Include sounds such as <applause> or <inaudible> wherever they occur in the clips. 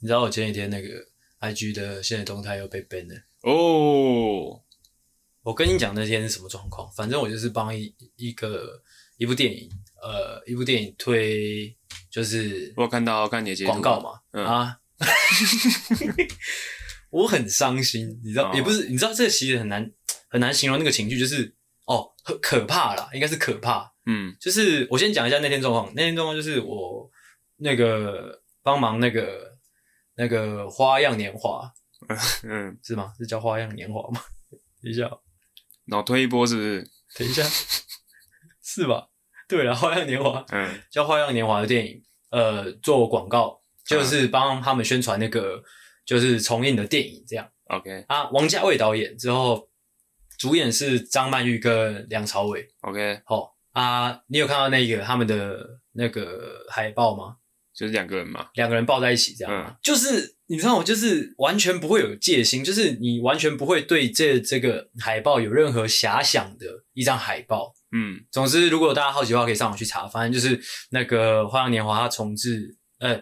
你知道我前几天那个 IG 的现在动态又被 ban 了哦。我跟你讲那天是什么状况？反正我就是帮一一个一部电影，呃，一部电影推，就是我看到看你的广告嘛，嗯、啊，<laughs> 我很伤心，你知道，哦、也不是，你知道这个其实很难很难形容那个情绪，就是哦，很可怕啦，应该是可怕，嗯，就是我先讲一下那天状况，那天状况就是我那个帮忙那个那个花样年华，<laughs> 嗯，是吗？是叫花样年华吗？<laughs> 等一下。脑推一波是不是？等一下，是吧？对了，《花样年华》嗯，<laughs> 叫《花样年华》的电影，呃，做广告就是帮他们宣传那个就是重映的电影这样。OK 啊，王家卫导演之后，主演是张曼玉跟梁朝伟。OK，好啊，你有看到那个他们的那个海报吗？就是两个人嘛，两个人抱在一起这样。嗯，就是。你知道我就是完全不会有戒心，就是你完全不会对这这个海报有任何遐想的一张海报。嗯，总之，如果大家好奇的话，可以上网去查，反正就是那个《花样年华》它重置呃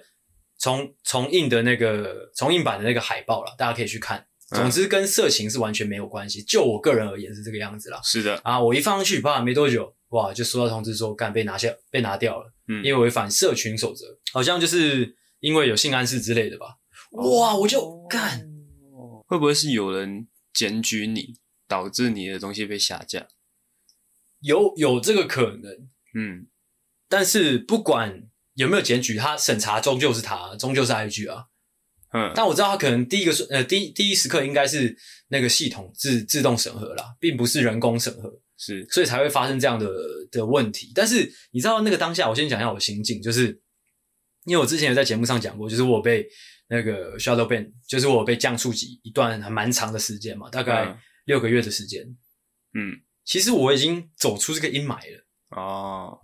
重重印的那个重印版的那个海报了，大家可以去看。总之，跟色情是完全没有关系。就我个人而言是这个样子啦。是的啊，我一放上去，发没多久，哇，就收到通知说，干被拿下被拿掉了，嗯，因为违反社群守则，好像就是因为有性暗示之类的吧。哇！我就干，会不会是有人检举你，导致你的东西被下架？有有这个可能，嗯。但是不管有没有检举，他审查终究是他，终究是 IG 啊。嗯。但我知道他可能第一个呃第一第一时刻应该是那个系统自自动审核啦，并不是人工审核，是，所以才会发生这样的的问题。但是你知道那个当下，我先讲一下我心境，就是因为我之前有在节目上讲过，就是我被。那个 shadow ban 就是我被降触级一段还蛮长的时间嘛，大概六个月的时间。嗯，其实我已经走出这个阴霾了。哦，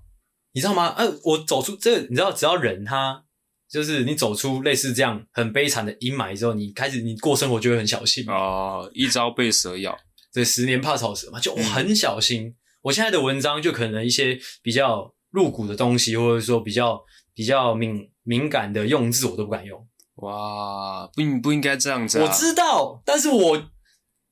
你知道吗？呃，我走出这个，你知道，只要人他就是你走出类似这样很悲惨的阴霾之后，你开始你过生活就会很小心。哦，一朝被蛇咬，对，十年怕草蛇嘛，就我很小心。嗯。我现在的文章就可能一些比较露骨的东西，或者说比较比较敏敏感的用字，我都不敢用。哇，不应不应该这样子啊！我知道，但是我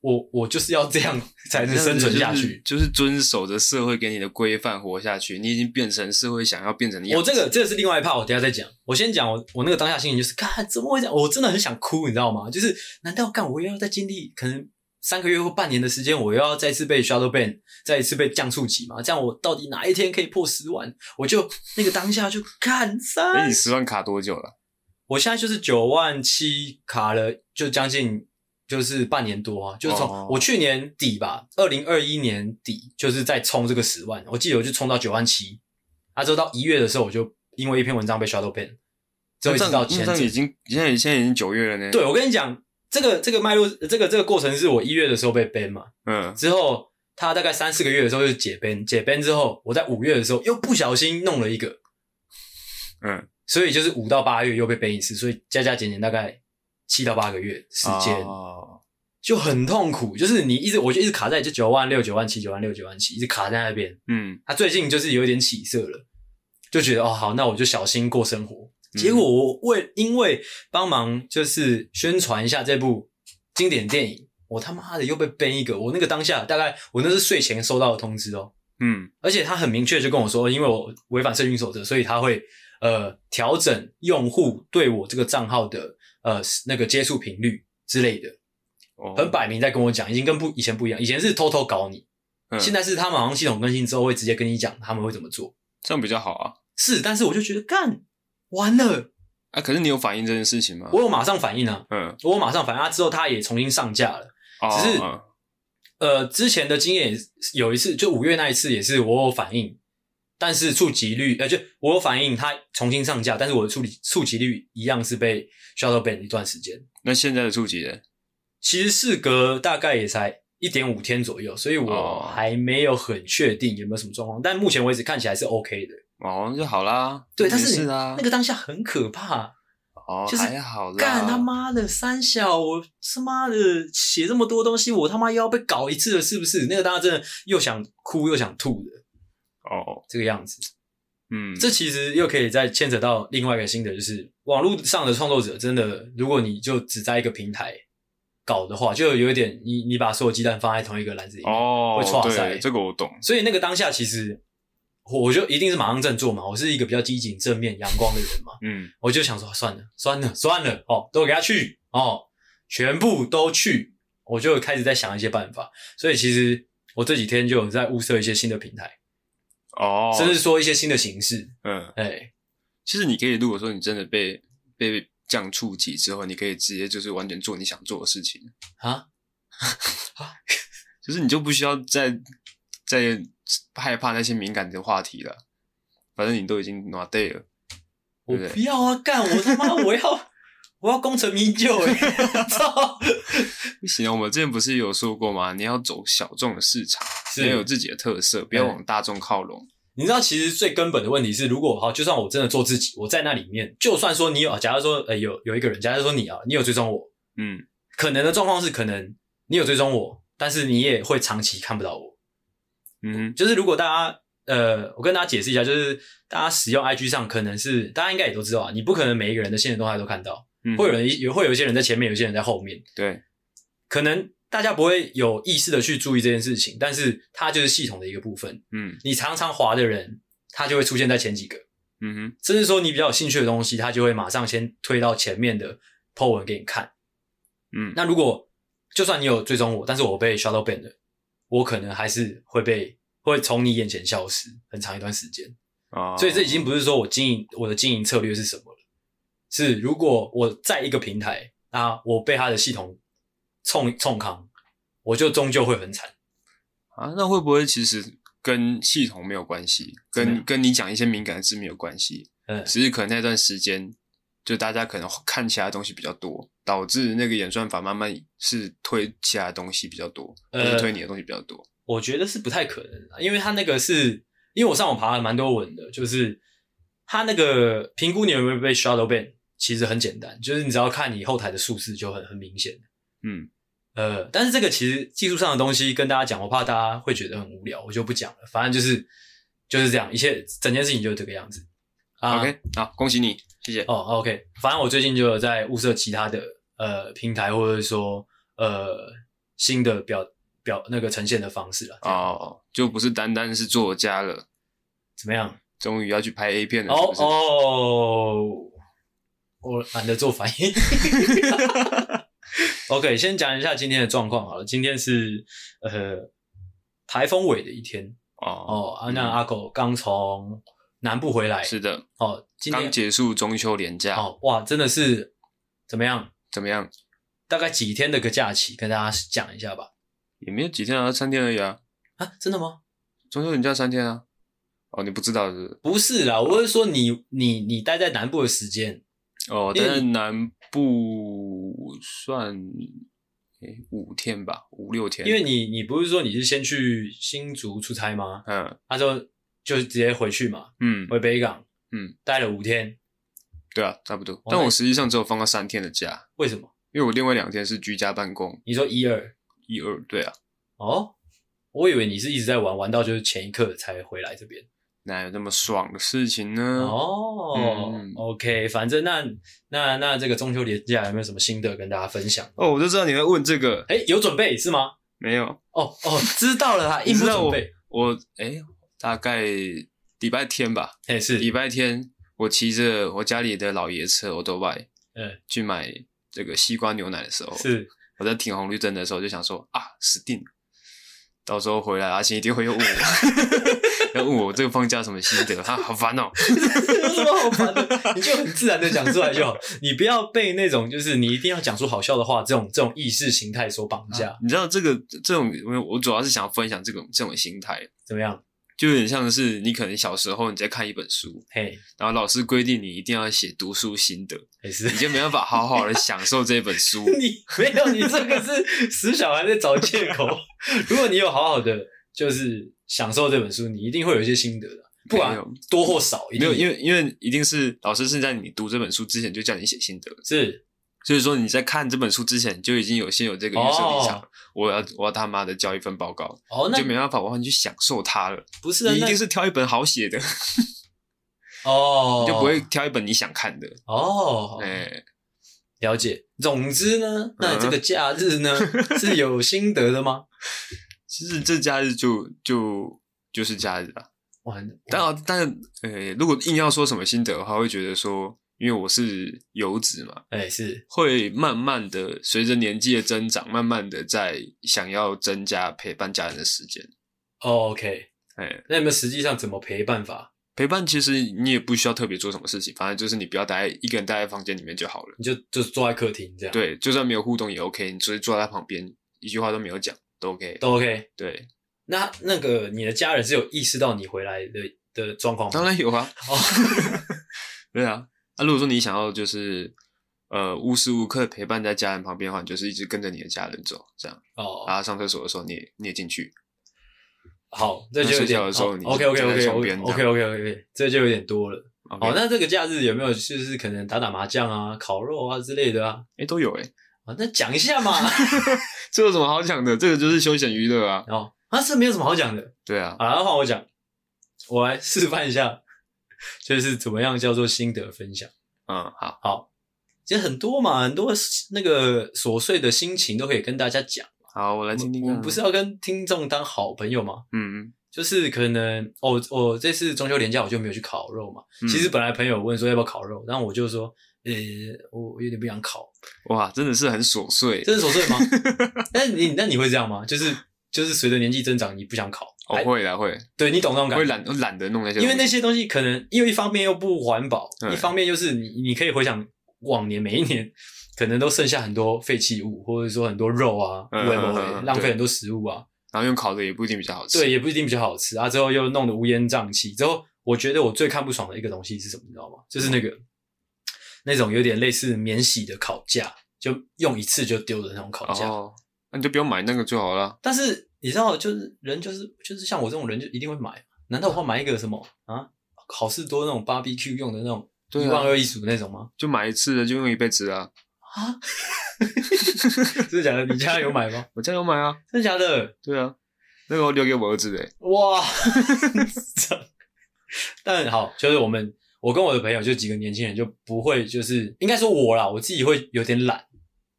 我我就是要这样才能生存下去，就是、就是遵守着社会给你的规范活下去。你已经变成社会想要变成的样子。我这个这个是另外一 part，我等一下再讲。我先讲我我那个当下心情就是，干怎么会这样？我真的很想哭，你知道吗？就是难道干我又要再经历可能三个月或半年的时间，我又要再次被 shadow ban，再一次被降触及嘛？这样我到底哪一天可以破十万？我就那个当下就看三。哎，你十万卡多久了？我现在就是九万七卡了，就将近就是半年多啊，就是从我去年底吧，二零二一年底就是在冲这个十万，我记得我就冲到九万七，啊，之后到一月的时候我就因为一篇文章被 shadow ban，之后一直到前阵已经现在现在已经九月了呢。对，我跟你讲，这个这个脉络，这个这个过程是我一月的时候被 ban 嘛，嗯，之后他大概三四个月的时候就解 ban，解 ban 之后，我在五月的时候又不小心弄了一个，嗯。所以就是五到八月又被 ban 一次，所以加加减减大概七到八个月时间，就很痛苦。就是你一直，我就一直卡在就九万六、九万七、九万六、九万七，一直卡在那边。嗯，他最近就是有点起色了，就觉得哦好，那我就小心过生活。结果我为因为帮忙就是宣传一下这部经典电影，我他妈的又被 ban 一个。我那个当下大概我那是睡前收到的通知哦，嗯，而且他很明确就跟我说，因为我违反社群守则，所以他会。呃，调整用户对我这个账号的呃那个接触频率之类的，哦，很摆明在跟我讲，已经跟不以前不一样，以前是偷偷搞你，嗯，现在是他们好像系统更新之后会直接跟你讲他们会怎么做，这样比较好啊。是，但是我就觉得干完了啊！可是你有反应这件事情吗？我有马上反应啊，嗯，我有马上反应啊，之后他也重新上架了，哦，只是，嗯，呃，之前的经验有一次，就五月那一次也是我有反应。但是触及率，呃，就我有反应，它重新上架，但是我的触及触及率一样是被 shadow ban 一段时间。那现在的触及呢？其实事隔大概也才一点五天左右，所以我还没有很确定有没有什么状况。但目前为止看起来是 OK 的。哦，就好啦。对，但是是啊，那个当下很可怕。哦，就是还好啦。干他妈的三小，我他妈的写这么多东西，我他妈又要被搞一次了，是不是？那个当下真的又想哭又想吐的。哦，这个样子，嗯，这其实又可以再牵扯到另外一个心得，就是网络上的创作者真的，如果你就只在一个平台搞的话，就有一点你你把所有鸡蛋放在同一个篮子里面，哦，会错塞。这个我懂。所以那个当下其实我就一定是马上振作嘛，我是一个比较积极、正面、阳光的人嘛，嗯，我就想说算了，算了，算了，哦，都给他去哦，全部都去，我就开始在想一些办法。所以其实我这几天就有在物色一些新的平台。哦，甚至说一些新的形式，嗯，哎、欸，其实你可以，如果说你真的被被降触及之后，你可以直接就是完全做你想做的事情啊，<laughs> 就是你就不需要再再害怕那些敏感的话题了，反正你都已经拿对了，我不要啊，干我他妈我要 <laughs> 我要功成名就哎，<laughs> 操！不行，我们之前不是有说过吗？你要走小众的市场，是要有自己的特色，不要往大众靠拢。你知道，其实最根本的问题是，如果好，就算我真的做自己，我在那里面，就算说你有，假如说，呃，有有一个人，假如说你啊，你有追踪我，嗯，可能的状况是，可能你有追踪我，但是你也会长期看不到我，嗯，就是如果大家，呃，我跟大家解释一下，就是大家使用 IG 上，可能是大家应该也都知道啊，你不可能每一个人的现实动态都看到。嗯、会有人也会有一些人在前面，有些人在后面。对，可能大家不会有意识的去注意这件事情，但是它就是系统的一个部分。嗯，你常常滑的人，他就会出现在前几个。嗯哼，甚至说你比较有兴趣的东西，他就会马上先推到前面的 po 文给你看。嗯，那如果就算你有追踪我，但是我被 shadow ban 了，我可能还是会被会从你眼前消失很长一段时间。啊、哦，所以这已经不是说我经营我的经营策略是什么了。是，如果我在一个平台，那我被他的系统冲冲康，我就终究会很惨啊。那会不会其实跟系统没有关系，跟跟你讲一些敏感的字没有关系？嗯，只是可能那段时间，就大家可能看其他东西比较多，导致那个演算法慢慢是推其他东西比较多，或者推你的东西比较多。呃，我觉得是不太可能的，因为他那个是因为我上网爬了蛮多文的，就是他那个评估你有没有被 shadow ban。其实很简单，就是你只要看你后台的数字就很很明显。嗯，呃，但是这个其实技术上的东西跟大家讲，我怕大家会觉得很无聊，我就不讲了。反正就是就是这样，一切整件事情就是这个样子。啊、OK，好，恭喜你，谢谢。哦，OK，反正我最近就有在物色其他的呃平台，或者说呃新的表表那个呈现的方式了。哦，就不是单单是作家了，怎么样？终于要去拍 A 片了，哦？哦。我懒得做反应。<laughs> OK，先讲一下今天的状况好了。今天是呃台风尾的一天哦哦。啊，那阿狗刚从南部回来，是的哦，今天刚结束中秋连假哦，哇，真的是怎么样？怎么样？大概几天的个假期，跟大家讲一下吧。也没有几天啊，三天而已啊。啊，真的吗？中秋连假三天啊？哦，你不知道是不是？不是啦，我是说你你你待在南部的时间。哦，待在南部算诶、欸、五天吧，五六天。因为你你不是说你是先去新竹出差吗？嗯，他说就直接回去嘛，嗯，回北港，嗯，待了五天。对啊，差不多。但我实际上只有放了三天的假。为什么？因为我另外两天是居家办公。你说一二一二，对啊。哦，我以为你是一直在玩，玩到就是前一刻才回来这边。哪有那么爽的事情呢？哦、嗯、，OK，反正那那那这个中秋连假有没有什么心得跟大家分享？哦，我就知道你会问这个。哎，有准备是吗？没有。哦哦，知道了啦，应不准备。我哎，大概礼拜天吧。哎，是礼拜天，我骑着我家里的老爷车我都拜，嗯，去买这个西瓜牛奶的时候，是我在停红绿灯的时候就想说啊，死定了，到时候回来阿星一定会又问我。<laughs> 要问我这个放假什么心得？他好烦哦、喔，<laughs> 有什么好烦的？你就很自然的讲出来就好，<laughs> 你不要被那种就是你一定要讲出好笑的话这种这种意识形态所绑架、啊。你知道这个这种，我主要是想要分享这种这种心态，怎么样？就有点像是你可能小时候你在看一本书，嘿，然后老师规定你一定要写读书心得，是，你就没办法好好的享受这本书。<laughs> 你没有，你这个是死小孩在找借口。如果你有好好的就是。享受这本书，你一定会有一些心得的，不管多或少，没有，因为因为一定是老师是在你读这本书之前就叫你写心得，是，所以说你在看这本书之前就已经有先有这个预设立场，我要我要他妈的交一份报告，哦，那就没办法完全去享受它了，不是，啊你一定是挑一本好写的，<laughs> 哦，你就不会挑一本你想看的哦。哎、欸，了解。总之呢，那这个假日呢、嗯、是有心得的吗？<laughs> 其实这假日就就就是假日啊。哇，但但呃、欸，如果硬要说什么心得的话，会觉得说。因为我是游子嘛，哎、欸，是会慢慢的随着年纪的增长，慢慢的在想要增加陪伴家人的时间。哦，OK，哎、欸，那你们实际上怎么陪伴法？陪伴其实你也不需要特别做什么事情，反正就是你不要待一个人待在房间里面就好了，你就就坐在客厅这样。对，就算没有互动也 OK，你直接坐在他旁边，一句话都没有讲都 OK，都 OK。对，那那个你的家人是有意识到你回来的的状况吗？当然有啊。哦，<laughs> 对啊。那、啊、如果说你想要就是呃无时无刻陪伴在家人旁边的话，你就是一直跟着你的家人走，这样哦。然后上厕所的时候你也你也进去。好，这就有点。的时候你 OK OK OK OK OK OK 这就有点多了。哦，那这个假日有没有就是可能打打麻将啊、烤肉啊之类的啊？哎、欸，都有哎、欸。啊，那讲一下嘛。<laughs> 这有什么好讲的？这个就是休闲娱乐啊。哦，啊，这没有什么好讲的。对啊。好，然后换我讲，我来示范一下。<laughs> 就是怎么样叫做心得分享？嗯，好好，其实很多嘛，很多那个琐碎的心情都可以跟大家讲。好，我来听听。我们不是要跟听众当好朋友吗？嗯嗯，就是可能，哦，我这次中秋连假我就没有去烤肉嘛。嗯、其实本来朋友问说要不要烤肉，然后我就说，呃，我有点不想烤。哇，真的是很琐碎，真的琐碎吗？<laughs> 那你那你会这样吗？就是就是随着年纪增长，你不想烤。会啦，会。对，你懂那种感觉。会懒，懒得弄那些。因为那些东西可能，因为一方面又不环保，一方面就是你，你可以回想往年每一年，可能都剩下很多废弃物，或者说很多肉啊，嗯、会不会浪费很多食物啊？然后用烤的也不一定比较好吃。对，也不一定比较好吃啊。之后又弄得乌烟瘴气。之后，我觉得我最看不爽的一个东西是什么？你知道吗？就是那个、嗯、那种有点类似免洗的烤架，就用一次就丢的那种烤架。哦，那你就不用买那个就好了。但是。你知道，就是人，就是就是像我这种人，就一定会买。难道我会买一个什么啊？好事多那种 BBQ 用的那种一万二一组那种吗？就买一次的，就用一辈子啊！啊？<laughs> 真的假的？你家有买吗？我家有买啊！真的假的？对啊，那个我留给我儿子的。哇！<laughs> 但好，就是我们，我跟我的朋友就几个年轻人就不会，就是应该说我啦，我自己会有点懒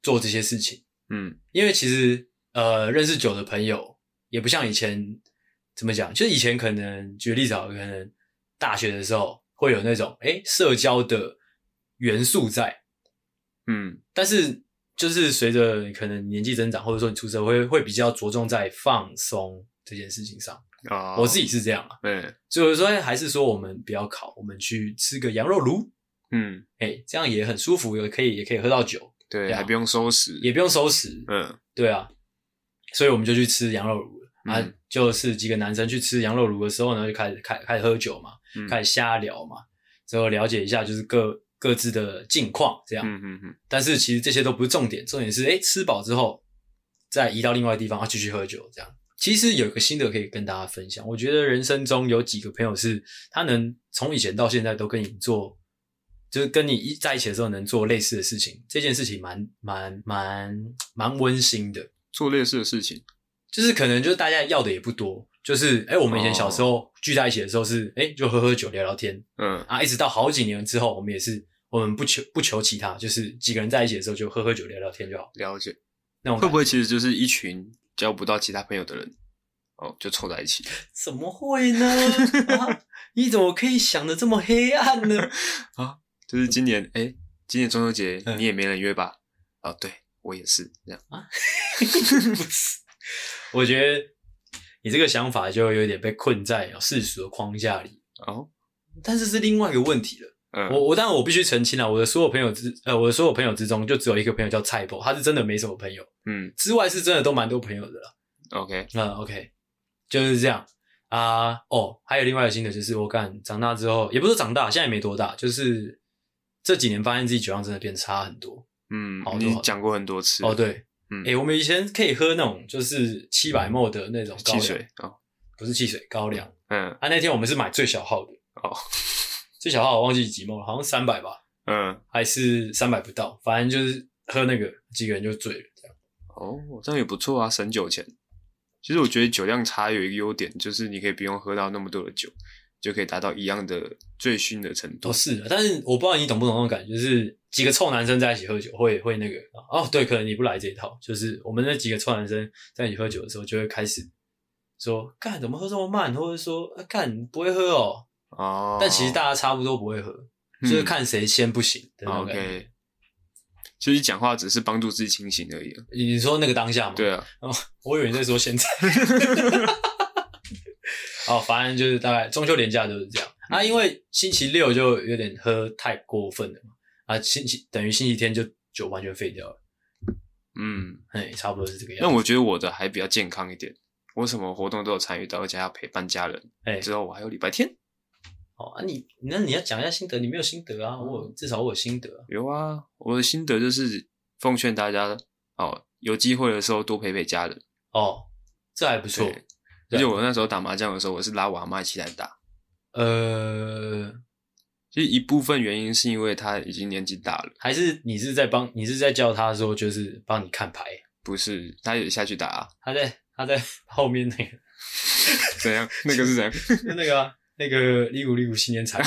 做这些事情。嗯，因为其实。呃，认识久的朋友也不像以前怎么讲，就是以前可能举个例子好，可能大学的时候会有那种诶社交的元素在，嗯，但是就是随着可能年纪增长，或者说你出社会，会比较着重在放松这件事情上。哦，我自己是这样啊，嗯，所以说还是说我们不要烤，我们去吃个羊肉炉，嗯，诶这样也很舒服，也可以也可以喝到酒，对，还不用收拾，也不用收拾，嗯，对啊。所以我们就去吃羊肉炉了，啊、嗯，就是几个男生去吃羊肉炉的时候呢，就开始开开始喝酒嘛，嗯、开始瞎聊嘛，之后了解一下就是各各自的近况这样，嗯嗯嗯。但是其实这些都不是重点，重点是哎，吃饱之后再移到另外的地方啊，继续喝酒这样。其实有一个心得可以跟大家分享，我觉得人生中有几个朋友是他能从以前到现在都跟你做，就是跟你一在一起的时候能做类似的事情，这件事情蛮蛮蛮蛮温馨的。做类似的事情，就是可能就是大家要的也不多，就是哎、欸，我们以前小时候聚在一起的时候是哎、欸，就喝喝酒聊聊天，嗯啊，一直到好几年之后，我们也是我们不求不求其他，就是几个人在一起的时候就喝喝酒聊聊天就好。了解，那会不会其实就是一群交不到其他朋友的人哦，就凑在一起？<laughs> 怎么会呢？啊，你怎么可以想的这么黑暗呢？<laughs> 啊，就是今年哎、欸，今年中秋节你也没人约吧？哦，对。我也是这样啊，<laughs> 不是，我觉得你这个想法就有点被困在世俗的框架里哦。但是是另外一个问题了。嗯，我我当然我必须澄清了，我的所有朋友之呃，我的所有朋友之中，就只有一个朋友叫菜婆，他是真的没什么朋友。嗯，之外是真的都蛮多朋友的了。OK，嗯，OK，就是这样啊。哦，还有另外一个新的就是，我看长大之后，也不是长大，现在也没多大，就是这几年发现自己酒量真的变差很多。嗯，好，你讲过很多次哦。对，嗯，诶、欸、我们以前可以喝那种就是七百 ml 的那种高汽水哦，不是汽水，高粱。嗯，啊，那天我们是买最小号的哦，最小号我忘记几 ml 了，好像三百吧。嗯，还是三百不到，反正就是喝那个几个人就醉了这样。哦，这样也不错啊，省酒钱。其实我觉得酒量差有一个优点，就是你可以不用喝到那么多的酒，就可以达到一样的醉醺的程度。都是的，但是我不知道你懂不懂那种感觉，就是几个臭男生在一起喝酒会会那个哦，对，可能你不来这一套，就是我们那几个臭男生在一起喝酒的时候，就会开始说干怎么喝这么慢，或者说啊干不会喝哦，哦，但其实大家差不多不会喝，嗯、就是看谁先不行的那种感觉。OK，其实讲话只是帮助自己清醒而已。你说那个当下吗？对啊，哦，我以为你在说现在。<laughs> 哦，反正就是大概中秋连假就是这样、嗯、啊，因为星期六就有点喝太过分了嘛，啊，星期等于星期天就就完全废掉了。嗯，哎，差不多是这个样子。那我觉得我的还比较健康一点，我什么活动都有参与到，而且还要陪伴家人。哎，之后我还有礼拜天。哦啊你，你那你要讲一下心得，你没有心得啊？我至少我有心得。有啊，我的心得就是奉劝大家哦，有机会的时候多陪陪家人。哦，这还不错。而且我那时候打麻将的时候，我是拉我阿妈一起来打。呃，其实一部分原因是因为他已经年纪大了，还是你是在帮你是在叫他说就是帮你看牌？不是，他也下去打啊。他在他在后面那个怎样？那个是怎样？<laughs> 那个啊，那个利古利古新年彩，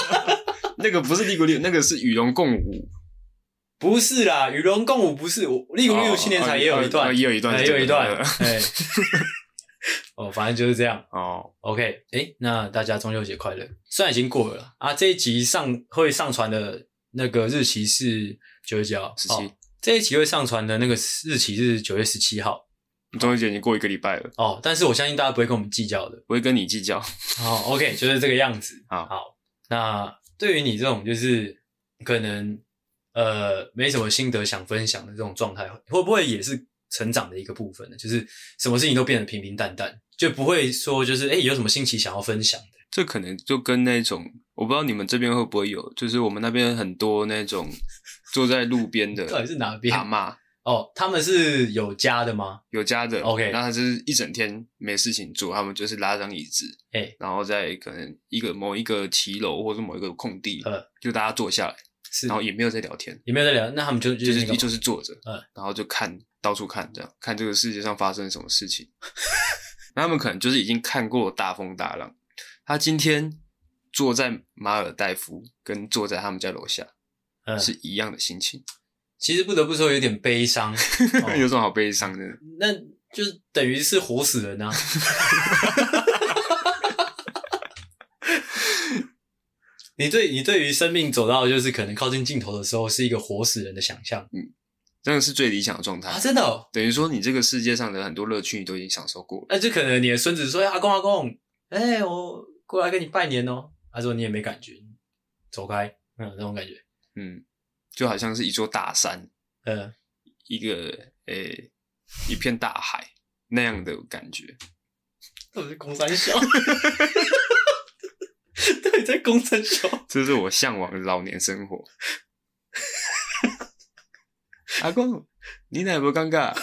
<laughs> 那个不是利古利古，那个是与龙共舞。不是啦，与龙共舞不是我。利古利古新年彩也有一段，也有一段，也有一段。<laughs> 哦，反正就是这样哦。OK，哎、欸，那大家中秋节快乐！虽然已经过了啊，这一集上会上传的那个日期是九月几号？十七、哦。这一集会上传的那个日期是九月十七号。中秋节已经过一个礼拜了哦，但是我相信大家不会跟我们计较的，不会跟你计较。<laughs> 哦，OK，就是这个样子。好，好，那对于你这种就是可能呃没什么心得想分享的这种状态，会不会也是？成长的一个部分呢，就是什么事情都变得平平淡淡，就不会说就是哎、欸，有什么新奇想要分享的。这可能就跟那种我不知道你们这边会不会有，就是我们那边很多那种坐在路边的，<laughs> 到底是哪边阿妈哦，他们是有家的吗？有家的，OK，那他就是一整天没事情做，他们就是拉张椅子，哎、欸，然后在可能一个某一个骑楼或者某一个空地，呃，就大家坐下来，是，然后也没有在聊天，也没有在聊，那他们就就是就是坐着，嗯，然后就看。到处看，这样看这个世界上发生什么事情。<laughs> 那他们可能就是已经看过大风大浪。他今天坐在马尔代夫，跟坐在他们家楼下，嗯，是一样的心情。其实不得不说有点悲伤，<laughs> 哦、有什么好悲伤的？<laughs> 那就是等于是活死人啊！你对你对于生命走到就是可能靠近尽头的时候，是一个活死人的想象。嗯。真的是最理想的状态啊！真的，哦，等于说你这个世界上的很多乐趣你都已经享受过了。那就可能你的孙子说：“阿公阿公，哎、欸，我过来跟你拜年哦。”他说：“你也没感觉，走开。”嗯，那种感觉，嗯，就好像是一座大山，嗯，一个诶、欸、一片大海那样的感觉。到底是公山小？<laughs> 到底在公山小？这是我向往的老年生活。阿公，你那有没有尴尬？<laughs>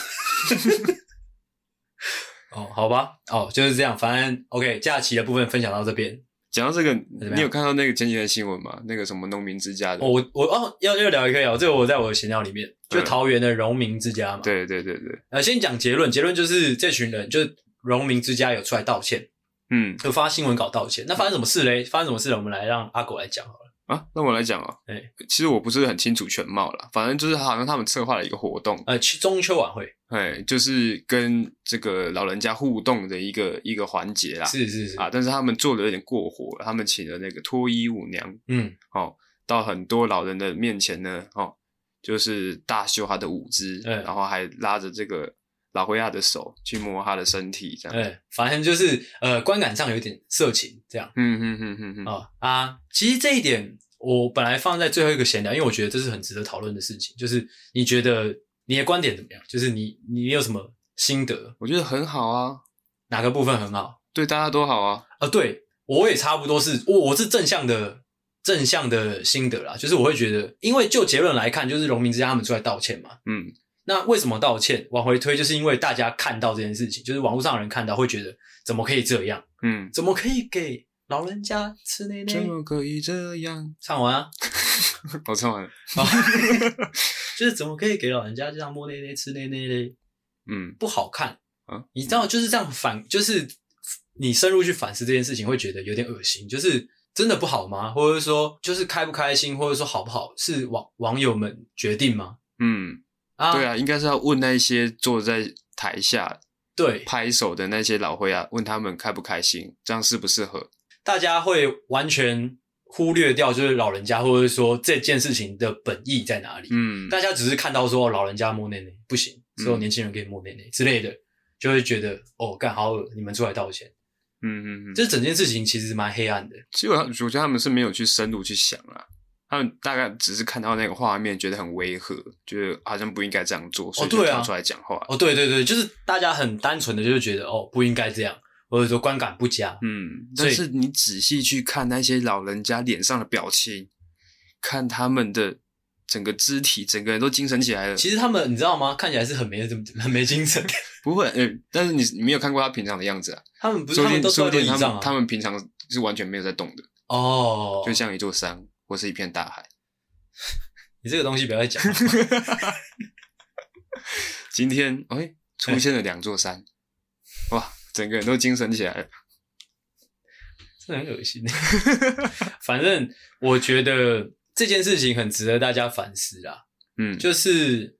哦，好吧，哦，就是这样。反正 OK，假期的部分分享到这边。讲到这个，你有看到那个前几天的新闻吗？那个什么农民之家的？哦、我我哦，要要聊一个聊，这个我在我的闲聊里面，就桃园的荣民之家嘛。对对对对。呃，先讲结论，结论就是这群人，就是荣民之家有出来道歉，嗯，就发新闻稿道歉。那发生什么事嘞？发生什么事了？我们来让阿狗来讲好了。啊，那我来讲啊，哎、欸，其实我不是很清楚全貌啦，反正就是好像他们策划了一个活动，呃，去中秋晚会，哎，就是跟这个老人家互动的一个一个环节啦，是是是。啊，但是他们做的有点过火了，他们请了那个脱衣舞娘，嗯，哦，到很多老人的面前呢，哦，就是大秀他的舞姿，嗯，然后还拉着这个老灰亚的手去摸他的身体，这样，哎，反正就是呃，观感上有点色情，这样，嗯嗯嗯嗯嗯，啊啊，其实这一点。我本来放在最后一个闲聊，因为我觉得这是很值得讨论的事情。就是你觉得你的观点怎么样？就是你你有什么心得？我觉得很好啊，哪个部分很好？对大家都好啊。啊，对我也差不多是，我我是正向的正向的心得啦。就是我会觉得，因为就结论来看，就是荣民之家他们出来道歉嘛。嗯，那为什么道歉？往回推，就是因为大家看到这件事情，就是网络上的人看到会觉得，怎么可以这样？嗯，怎么可以给？老人家吃奶奶，怎么可以这样？唱完啊，<laughs> 我唱完了。<laughs> 就是怎么可以给老人家这样摸奶奶、吃奶奶嘞？嗯，不好看啊！你知道就是这样反，就是你深入去反思这件事情，会觉得有点恶心，就是真的不好吗？或者说，就是开不开心，或者说好不好，是网网友们决定吗？嗯，啊，对啊，应该是要问那些坐在台下对拍手的那些老灰啊，问他们开不开心，这样适不适合？大家会完全忽略掉，就是老人家，或者说这件事情的本意在哪里？嗯，大家只是看到说老人家摸内内不行，只有年轻人可以摸内内之类的。就会觉得哦，干好恶，你们出来道歉。嗯嗯嗯，这整件事情其实蛮黑暗的。其实我我觉得他们是没有去深入去想啊，他们大概只是看到那个画面，觉得很违和，觉得好像不应该这样做，所以就跳出来讲话。哦，对对对，就是大家很单纯的，就是觉得哦，不应该这样，或者说观感不佳。嗯，但是你仔细去看那些老人家脸上的表情，看他们的。整个肢体，整个人都精神起来了。其实他们，你知道吗？看起来是很没、很没精神。<laughs> 不会，呃、欸，但是你你没有看过他平常的样子啊。他们不是，他们都坐在椅上啊。他们平常是完全没有在动的。哦，就像一座山或是一片大海。<laughs> 你这个东西不要再讲。<laughs> 今天，哎、欸，出现了两座山，欸、哇，整个人都精神起来了。<laughs> 这很恶心。反正我觉得。这件事情很值得大家反思啦，嗯，就是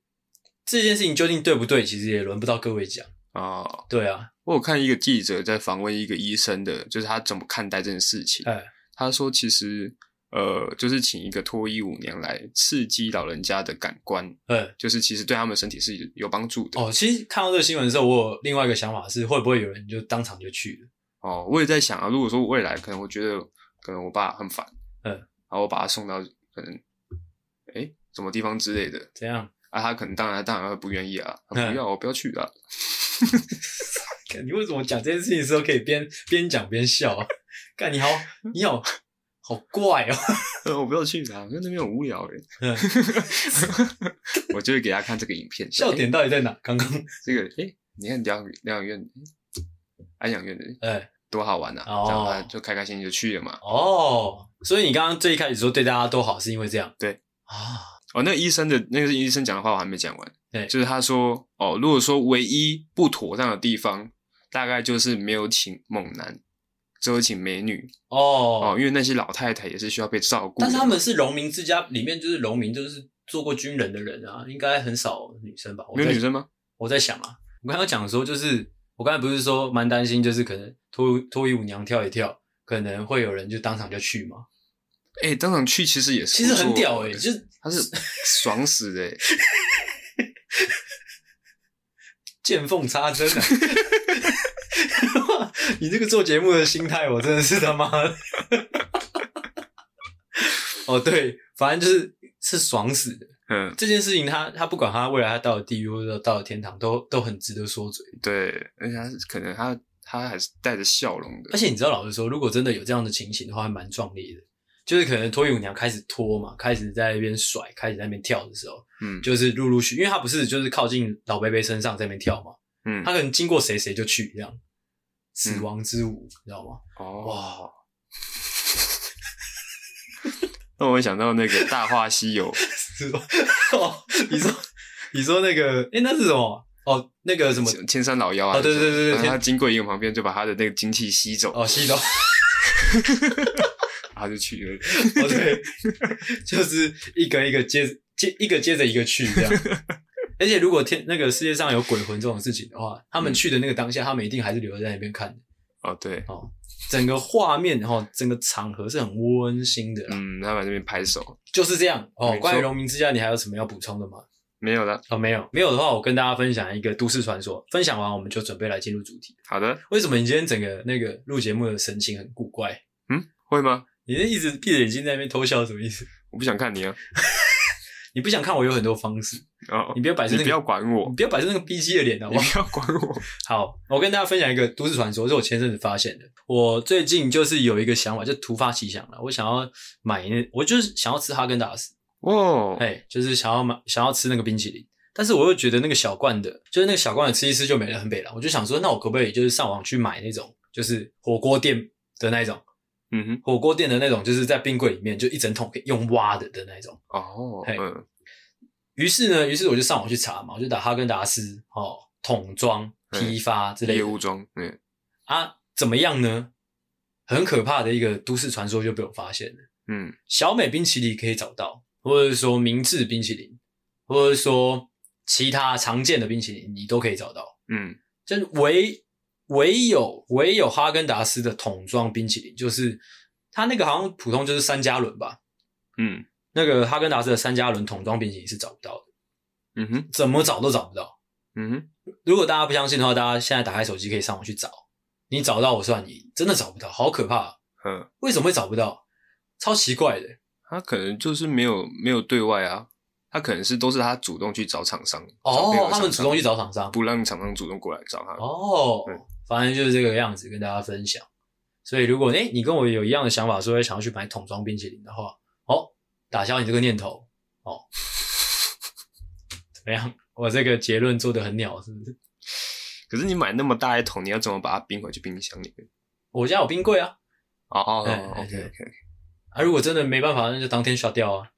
这件事情究竟对不对，其实也轮不到各位讲哦。对啊，我有看一个记者在访问一个医生的，就是他怎么看待这件事情。哎，他说其实呃，就是请一个脱衣舞娘来刺激老人家的感官，嗯，就是其实对他们身体是有帮助的。哦，其实看到这个新闻的时候，我有另外一个想法是，会不会有人就当场就去了？哦，我也在想啊，如果说未来可能，我觉得可能我爸很烦，嗯，然后我把他送到。可能，哎，什么地方之类的？怎样？啊，他可能当然当然会不愿意啊，不要，我不要去啊。<laughs> 你为什么讲这件事情的时候可以边边讲边笑啊？干，你好，你好，好怪哦。<laughs> 我不要去啊，因为那边很无聊哎。<laughs> 我就会给他看这个影片，笑点到底在哪？刚刚 <laughs> 这个，哎，你看疗疗养院，安养院的，哎，多好玩啊！这样他就开开心心就去了嘛。哦。所以你刚刚最一开始说对大家都好，是因为这样？对啊，哦，那个医生的那个医生讲的话我还没讲完。对，就是他说，哦，如果说唯一不妥当的地方，大概就是没有请猛男，只有请美女。哦哦，因为那些老太太也是需要被照顾。但是他们是农民之家，里面就是农民，就是做过军人的人啊，应该很少女生吧？没有女生吗？我在想啊，我刚刚讲的时候，就是我刚才不是说蛮担心，就是可能脱脱衣舞娘跳一跳。可能会有人就当场就去吗？哎、欸，当场去其实也是，其实很屌哎、欸，就是他是爽死的、欸，<laughs> 见缝插针啊！<laughs> 你这个做节目的心态，我真的是他妈的！哦，对，反正就是是爽死的。嗯，这件事情他，他他不管他未来他到了地狱或者到了天堂，都都很值得说嘴。对，而且他可能他。他还是带着笑容的，而且你知道，老实说，如果真的有这样的情形的话，还蛮壮烈的。就是可能脱衣舞娘开始脱嘛，开始在那边甩，开始在那边跳的时候，嗯，就是陆陆续，因为他不是就是靠近老伯伯身上在那边跳嘛，嗯，他可能经过谁谁就去这样，死亡之舞，嗯、你知道吗？哦，哇！<laughs> 那我会想到那个《大话西游》是吧？<laughs> 哦，你说你说那个，诶、欸、那是什么？哦，那个什么千山老妖啊！哦，对对对对，他经过一个旁边，就把他的那个精气吸走。哦，吸走，<laughs> 他就去了。哦，对，就是一个一个接接一个接着一个去这样。而且如果天那个世界上有鬼魂这种事情的话，他们去的那个当下，他们一定还是留在那边看的。哦，对，哦，整个画面然后整个场合是很温馨的。嗯，他们在那边拍手，就是这样。哦，关于农民之家，你还有什么要补充的吗？没有了哦，没有没有的话，我跟大家分享一个都市传说。分享完，我们就准备来进入主题。好的，为什么你今天整个那个录节目的神情很古怪？嗯，会吗？你一直闭着眼睛在那边偷笑，什么意思？我不想看你啊！<laughs> 你不想看我有很多方式哦。你不要摆出那个，你不要管我，你不要摆出那个逼鸡的脸好不好？你不要管我。好，我跟大家分享一个都市传说，是我前阵子发现的。我最近就是有一个想法，就突发奇想了，我想要买那，我就是想要吃哈根达斯。哦，哎，就是想要买，想要吃那个冰淇淋。但是我又觉得那个小罐的，就是那个小罐的吃一吃就没了，很北了。我就想说，那我可不可以就是上网去买那种，就是火锅店的那种，嗯哼，火锅店的那种，就是在冰柜里面就一整桶可以用挖的的那种。哦，嘿嗯。于是呢，于是我就上网去查嘛，我就打哈根达斯哦桶装批发之类的业务装，嗯啊，怎么样呢？很可怕的一个都市传说就被我发现了。嗯，小美冰淇淋可以找到，或者是说明治冰淇淋，或者是说其他常见的冰淇淋，你都可以找到。嗯，就是唯唯有唯有哈根达斯的桶装冰淇淋，就是它那个好像普通就是三加仑吧。嗯，那个哈根达斯的三加仑桶装冰淇淋是找不到的。嗯哼，怎么找都找不到。嗯哼，如果大家不相信的话，大家现在打开手机可以上网去找。你找到我算你，真的找不到，好可怕。嗯，为什么会找不到？超奇怪的，他可能就是没有没有对外啊，他可能是都是他主动去找厂商哦，商他们主动去找厂商，不让厂商主动过来找他哦，嗯、反正就是这个样子跟大家分享。所以如果诶、欸、你跟我有一样的想法，说想要去买桶装冰淇淋的话，哦，打消你这个念头哦。<laughs> 怎么样？我这个结论做的很鸟，是不是？可是你买那么大一桶，你要怎么把它冰回去冰箱里面？我家有冰柜啊。哦哦哦，OK OK。啊，如果真的没办法，那就当天刷掉啊。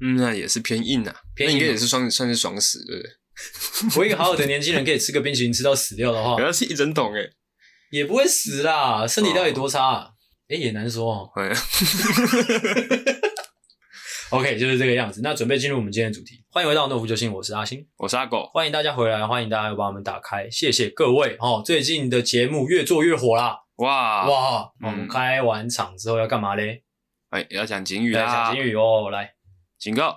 嗯，那也是偏硬啊，偏硬应该也是算算是爽死，对不对？<laughs> 我一个好好的年轻人可以吃个冰淇淋吃到死掉的话，原来是一整桶诶，也不会死啦，身体到底多差啊？诶、哦欸，也难说哦。<laughs> OK，就是这个样子。那准备进入我们今天的主题，欢迎回到诺夫救星，我是阿星，我是阿狗，欢迎大家回来，欢迎大家又把我们打开，谢谢各位哦。最近的节目越做越火啦。哇哇！我们开完场之后要干嘛嘞？哎，要讲警语啦！讲警语哦，来警告：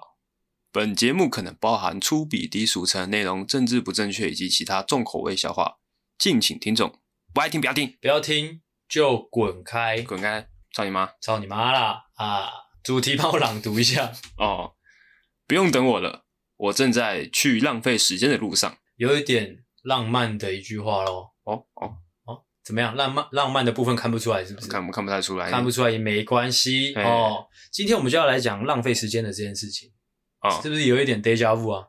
本节目可能包含粗鄙、低俗、成人内容、政治不正确以及其他重口味笑话，敬请听众不爱听不要听，不要听就滚开，滚开！操你妈！操你妈啦！啊，主题帮我朗读一下哦，不用等我了，我正在去浪费时间的路上，有一点浪漫的一句话咯。哦哦。怎么样？浪漫浪漫的部分看不出来是不是？看不看不太出来？看不出来也没关系哦。今天我们就要来讲浪费时间的这件事情，哦，是不是有一点 deja vu 啊？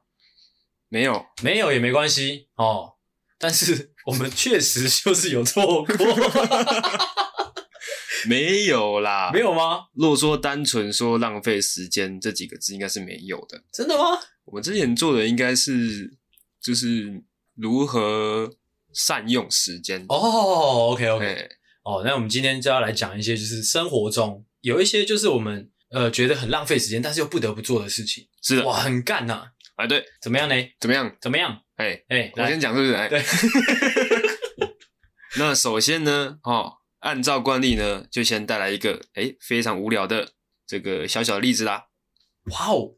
没有，没有也没关系哦。但是 <laughs> 我们确实就是有错过，<laughs> 没有啦，没有吗？若说单纯说浪费时间这几个字，应该是没有的。真的吗？我们之前做的应该是就是如何。善用时间哦、oh,，OK OK，哦、oh,，那我们今天就要来讲一些，就是生活中有一些就是我们呃觉得很浪费时间，但是又不得不做的事情。是的，哇，很干呐！哎，对，怎么样呢？怎么样？怎么样？哎哎，我先讲是不是？哎，对。那首先呢，哦，按照惯例呢，就先带来一个哎非常无聊的这个小小的例子啦。哇哦！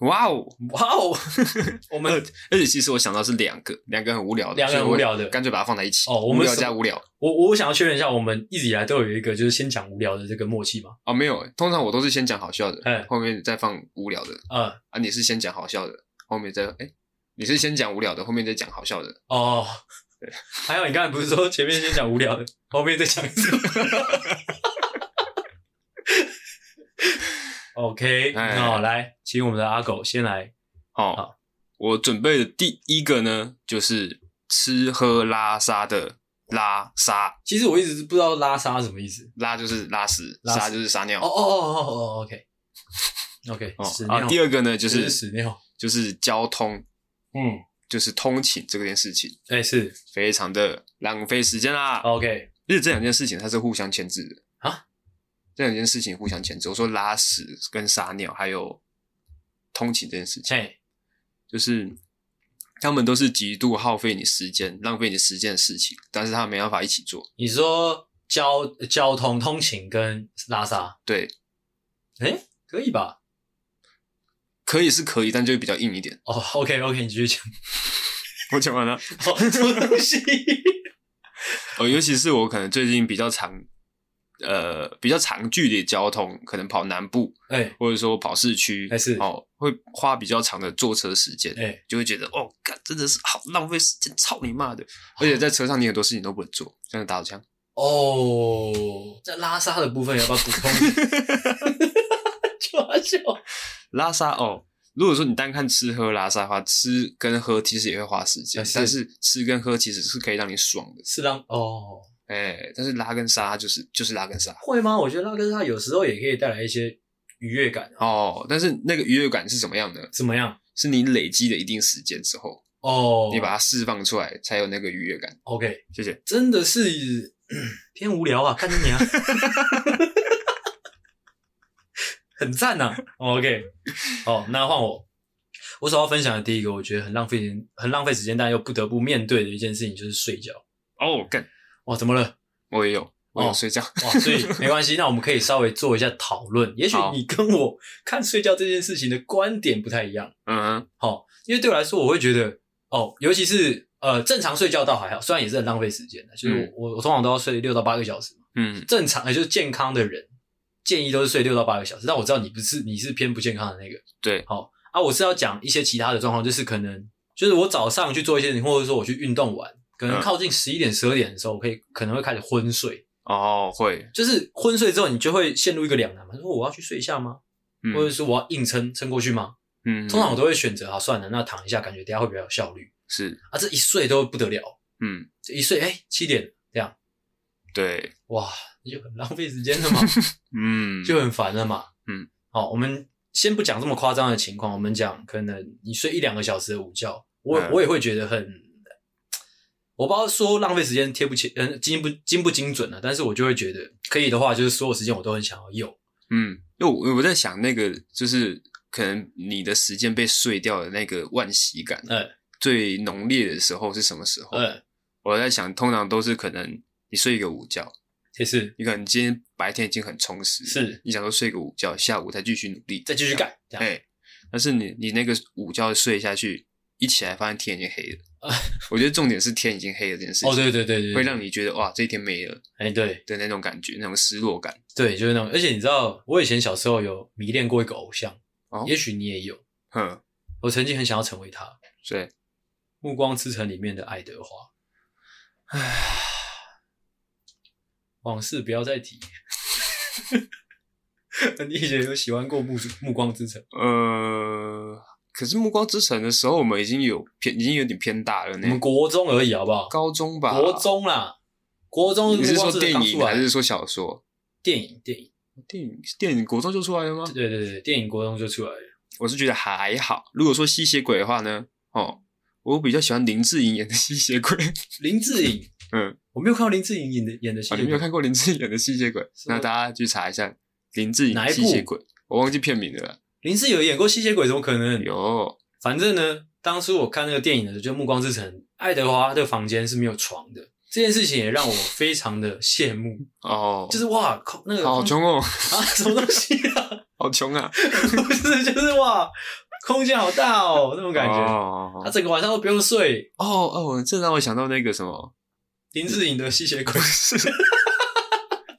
哇哦，哇哦！<laughs> 我们而且其实我想到是两个，两个很无聊的，两个很无聊的，干脆把它放在一起。哦，我们无聊加无聊。我我想要确认一下，我们一直以来都有一个就是先讲无聊的这个默契吗？哦，没有，通常我都是先讲好笑的，哎，后面再放无聊的。嗯，啊，你是先讲好笑的，后面再哎，你是先讲无聊的，后面再讲好笑的。哦，对，还有你刚才不是说前面先讲无聊的，<laughs> 后面再讲什么？OK，好，来，请我们的阿狗先来。好，好，我准备的第一个呢，就是吃喝拉撒的拉撒。其实我一直不知道拉撒什么意思。拉就是拉屎，撒就是撒尿。哦哦哦哦哦，OK，OK，屎尿。第二个呢，就是屎尿，就是交通，嗯，就是通勤这件事情。哎，是非常的浪费时间啦。OK，因为这两件事情它是互相牵制的啊。这两件事情互相牵制。我说拉屎跟撒尿，还有通勤这件事情，就是他们都是极度耗费你时间、浪费你时间的事情，但是他们没办法一起做。你说交交通、通勤跟拉撒，对，诶可以吧？可以是可以，但就会比较硬一点。哦，OK，OK，你继续讲。<laughs> 我讲完了。好，什么东西？<laughs> 哦，尤其是我可能最近比较常。呃，比较长距离的交通，可能跑南部，哎、欸，或者说跑市区，还是哦，会花比较长的坐车时间，哎、欸，就会觉得哦，干真的是好浪费时间，操你妈的！而且在车上你很多事情都不能做，像是打手枪。哦，在拉萨的部分要不要补充？<laughs> <laughs> 抓球拉萨哦，如果说你单看吃喝拉撒的话，吃跟喝其实也会花时间，但是吃跟喝其实是可以让你爽的，是让哦。哎、欸，但是拉跟撒就是就是拉跟撒，会吗？我觉得拉跟撒有时候也可以带来一些愉悦感、啊、哦。但是那个愉悦感是怎么样的？怎么样？是你累积了一定时间之后，哦，你把它释放出来，才有那个愉悦感。OK，谢谢。真的是偏无聊啊，看你啊，<laughs> 很赞呐、啊。OK，好，那换我。我所要分享的第一个，我觉得很浪费、很浪费时间，但又不得不面对的一件事情，就是睡觉。哦，干，哇，怎么了？我也有，我有睡觉。哦、哇，所以没关系，那我们可以稍微做一下讨论。也许你跟我看睡觉这件事情的观点不太一样。嗯，好，因为对我来说，我会觉得，哦，尤其是呃，正常睡觉倒还好，虽然也是很浪费时间的，就是我、嗯、我通常都要睡六到八个小时嘛。嗯，正常也就是健康的人建议都是睡六到八个小时，但我知道你不是，你是偏不健康的那个。对，好。啊，我是要讲一些其他的状况，就是可能就是我早上去做一些事情，或者说我去运动完，可能靠近十一点、十二点的时候，我可以可能会开始昏睡。哦，会，就是昏睡之后，你就会陷入一个两难嘛，说我要去睡一下吗？嗯、或者说我要硬撑撑过去吗？嗯，通常我都会选择啊，算了，那躺一下，感觉等下会比较有效率。是啊，这一睡都不得了。嗯，这一睡，哎、欸，七点这样。对，哇，你就很浪费时间了嘛。<laughs> 嗯，就很烦了嘛。嗯，好，我们。先不讲这么夸张的情况，我们讲可能你睡一两个小时的午觉，我、嗯、我也会觉得很，我不知道说浪费时间贴不贴，嗯，精不精不精准了、啊，但是我就会觉得可以的话，就是所有时间我都很想要用。嗯，因为我我在想那个就是可能你的时间被睡掉的那个惋惜感，嗯，最浓烈的时候是什么时候？嗯，我在想，通常都是可能你睡一个午觉。也是，你可能今天白天已经很充实，是你想说睡个午觉，下午再继续努力，再继续干，哎，但是你你那个午觉睡下去，一起来发现天已经黑了。我觉得重点是天已经黑了这件事情。哦，对对对对，会让你觉得哇，这一天没了，哎，对的那种感觉，那种失落感。对，就是那种。而且你知道，我以前小时候有迷恋过一个偶像，哦，也许你也有。哼，我曾经很想要成为他。对，《暮光之城》里面的爱德华。唉。往事不要再提。<laughs> 你以前有喜欢过暮《暮光之城》？呃，可是《暮光之城》的时候，我们已经有偏，已经有点偏大了。我们国中而已，好不好？高中吧，国中啦，国中。你是说电影还是说小说？电影，电影，电影，电影，国中就出来了吗？对对对，电影国中就出来了。我是觉得还好。如果说吸血鬼的话呢？哦，我比较喜欢林志颖演的吸血鬼。<laughs> 林志颖。嗯，我没有看过林志颖演的演的戏，你没有看过林志颖演的吸血鬼？那大家去查一下林志颖吸血鬼，我忘记片名了。林志颖有演过吸血鬼，怎么可能？有，反正呢，当初我看那个电影的时候，就《暮光之城》，爱德华的房间是没有床的，这件事情也让我非常的羡慕哦。就是哇，那个好穷哦啊，什么东西啊？好穷啊！不是，就是哇，空间好大哦，那种感觉。哦，他整个晚上都不用睡。哦哦，这让我想到那个什么。林志颖的吸血鬼是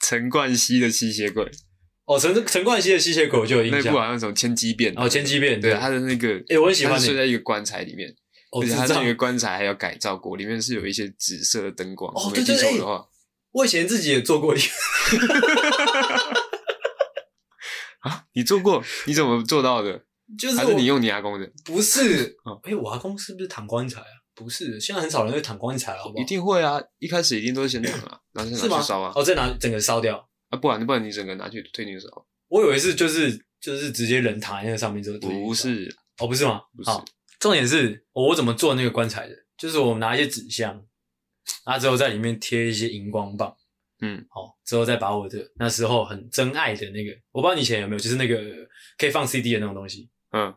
陈冠希的吸血鬼哦，陈陈冠希的吸血鬼就有印象，那部好像什么千机变哦，千机变，对他的那个，哎，我很喜欢，睡在一个棺材里面，而且他那个棺材还要改造过，里面是有一些紫色的灯光。哦，对对对，我以前自己也做过一个。<laughs> 啊，你做过？你怎么做到的？就是还是你用你阿公的？不是，哎，我阿公是不是躺棺材啊？不是，现在很少人会躺棺材了，好不好？一定会啊！一开始一定都是先躺啊，然后先拿去烧啊。哦，再拿整个烧掉啊？不然不然你整个拿去推进烧？我以为是就是就是直接人躺在那上面之后。不是，哦，不是吗？不是。重点是我怎么做那个棺材的？就是我拿一些纸箱，然后之后在里面贴一些荧光棒，嗯，好，之后再把我的那时候很珍爱的那个，我不知道你以前有没有，就是那个可以放 CD 的那种东西，嗯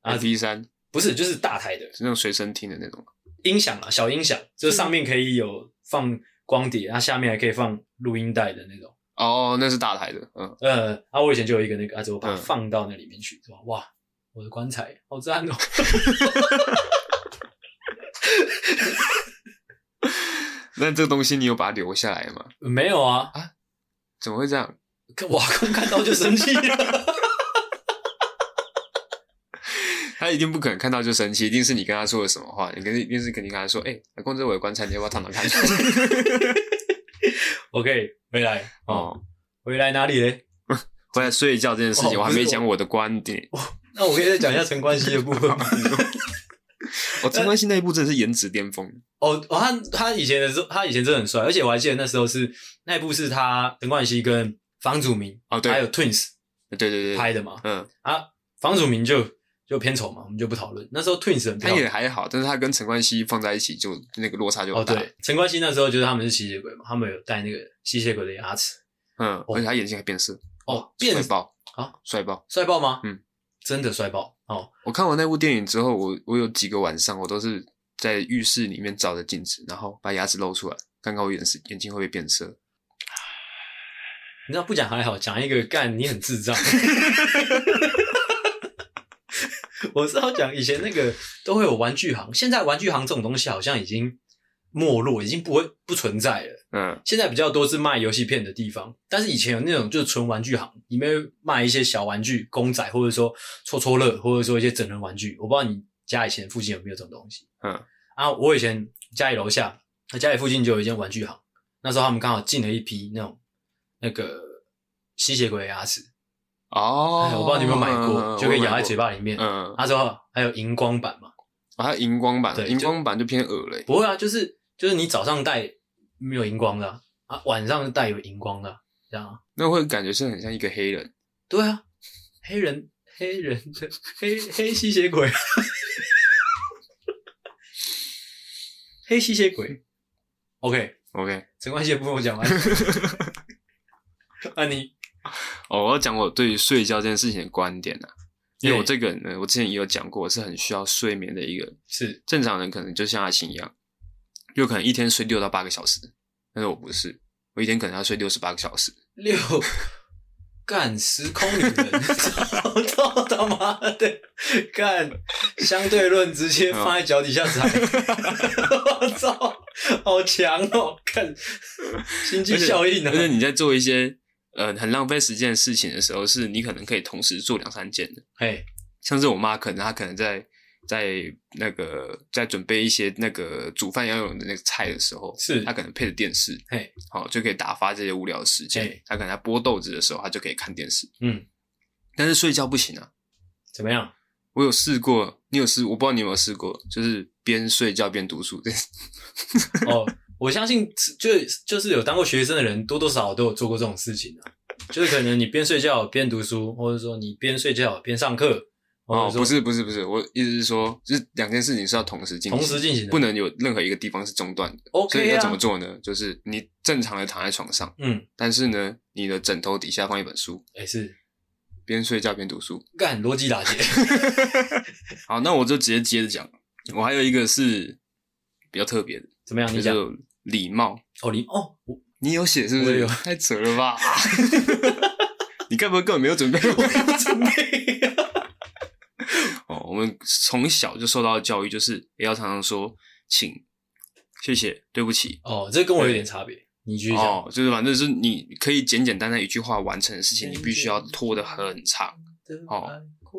啊 V 三。不是，就是大台的，是那种随身听的那种音响啊，小音响，就是上面可以有放光碟，然后下面还可以放录音带的那种。哦，那是大台的，嗯，呃，啊，我以前就有一个那个，啊，之后把它放到那里面去，是吧？哇，我的棺材好赞哦！<laughs> 那这个东西你有把它留下来吗？没有啊，啊，怎么会这样？我阿公看到就生气了。<laughs> 他一定不可能看到就生气，一定是你跟他说了什么话，你跟一定是肯定跟他说，哎、欸，阿公这我的棺材，你要不要躺躺看 <laughs>？OK，回来哦，回来哪里嘞？<laughs> 回来睡觉这件事情，哦、我还没讲我的观点。那我可以再讲一下陈冠希的部分吗？<laughs> 哦，陈冠希那一部真的是颜值巅峰。哦，他他以前的时候，他以前真的很帅，而且我还记得那时候是那一部是他陈冠希跟房祖名哦，对，还有 Twins，对对对，拍的嘛，嗯啊，房祖名就。就偏丑嘛，我们就不讨论。那时候 Twins 很，他也还好，但是他跟陈冠希放在一起就那个落差就很大。哦，对，陈冠希那时候就是他们是吸血鬼嘛，他们有戴那个吸血鬼的牙齿，嗯，而且他眼睛还变色，哦，变帅爆啊，帅爆，帅爆吗？嗯，真的帅爆哦！我看完那部电影之后，我我有几个晚上我都是在浴室里面照着镜子，然后把牙齿露出来，看看我眼眼睛会不会变色。你知道不讲还好，讲一个干你很智障。<laughs> 我是要讲以前那个都会有玩具行，现在玩具行这种东西好像已经没落，已经不会不存在了。嗯，现在比较多是卖游戏片的地方，但是以前有那种就是纯玩具行，里面卖一些小玩具、公仔，或者说戳戳乐，或者说一些整人玩具。我不知道你家以前附近有没有这种东西。嗯，啊，我以前家里楼下，家里附近就有一间玩具行，那时候他们刚好进了一批那种那个吸血鬼的牙齿。哦、哎，我不知道你有没有买过，嗯、就可以咬在嘴巴里面。嗯，那时候还有荧光版嘛？啊，荧光版，对，荧光版就偏恶嘞。不会啊，就是就是你早上戴没有荧光的啊，啊晚上戴有荧光的，啊，这样。那会感觉是很像一个黑人。对啊，黑人黑人的 <laughs> 黑黑吸血鬼，<laughs> 黑吸血鬼。OK OK，陈冠希的部分我讲完。<laughs> 啊你。<laughs> 哦，我要讲我对于睡觉这件事情的观点啊，因为我这个人呢，我之前也有讲过，我是很需要睡眠的一个。是正常人可能就像阿青一样，有可能一天睡六到八个小时，但是我不是，我一天可能要睡六十八个小时。六 <laughs> 干时空旅人，<laughs> 操他妈的干相对论直接放在脚底下踩，我操，好强哦！看经济效应呢，而且你在做一些。呃，很浪费时间的事情的时候，是你可能可以同时做两三件的。嘿，像是我妈，可能她可能在在那个在准备一些那个煮饭要用的那个菜的时候，是她可能配着电视，嘿，好就可以打发这些无聊的时间。她可能在剥豆子的时候，她就可以看电视。嗯，但是睡觉不行啊。怎么样？我有试过，你有试？我不知道你有没有试过，就是边睡觉边读书。哦。我相信，就就是有当过学生的人，多多少少都有做过这种事情啊。就是可能你边睡觉边读书，或者说你边睡觉边上课。哦，不是不是不是，我意思是说，就是两件事情是要同时进行，同时进行的，不能有任何一个地方是中断的。OK 啊。所以要怎么做呢？就是你正常的躺在床上，嗯，但是呢，你的枕头底下放一本书，哎、欸，是边睡觉边读书，干逻辑打结。<laughs> 好，那我就直接接着讲。我还有一个是比较特别的，怎么样？你讲。礼貌哦，礼哦，你有写是不是？有太扯了吧！<laughs> 你该不会根本没有准备？<laughs> 我有准备。<laughs> 哦，我们从小就受到的教育就是也要常常说请、谢谢、对不起。哦，这跟我有点差别。你继续讲。哦，就是反正是你可以简简单单一句话完成的事情，你必须要拖得很长。哦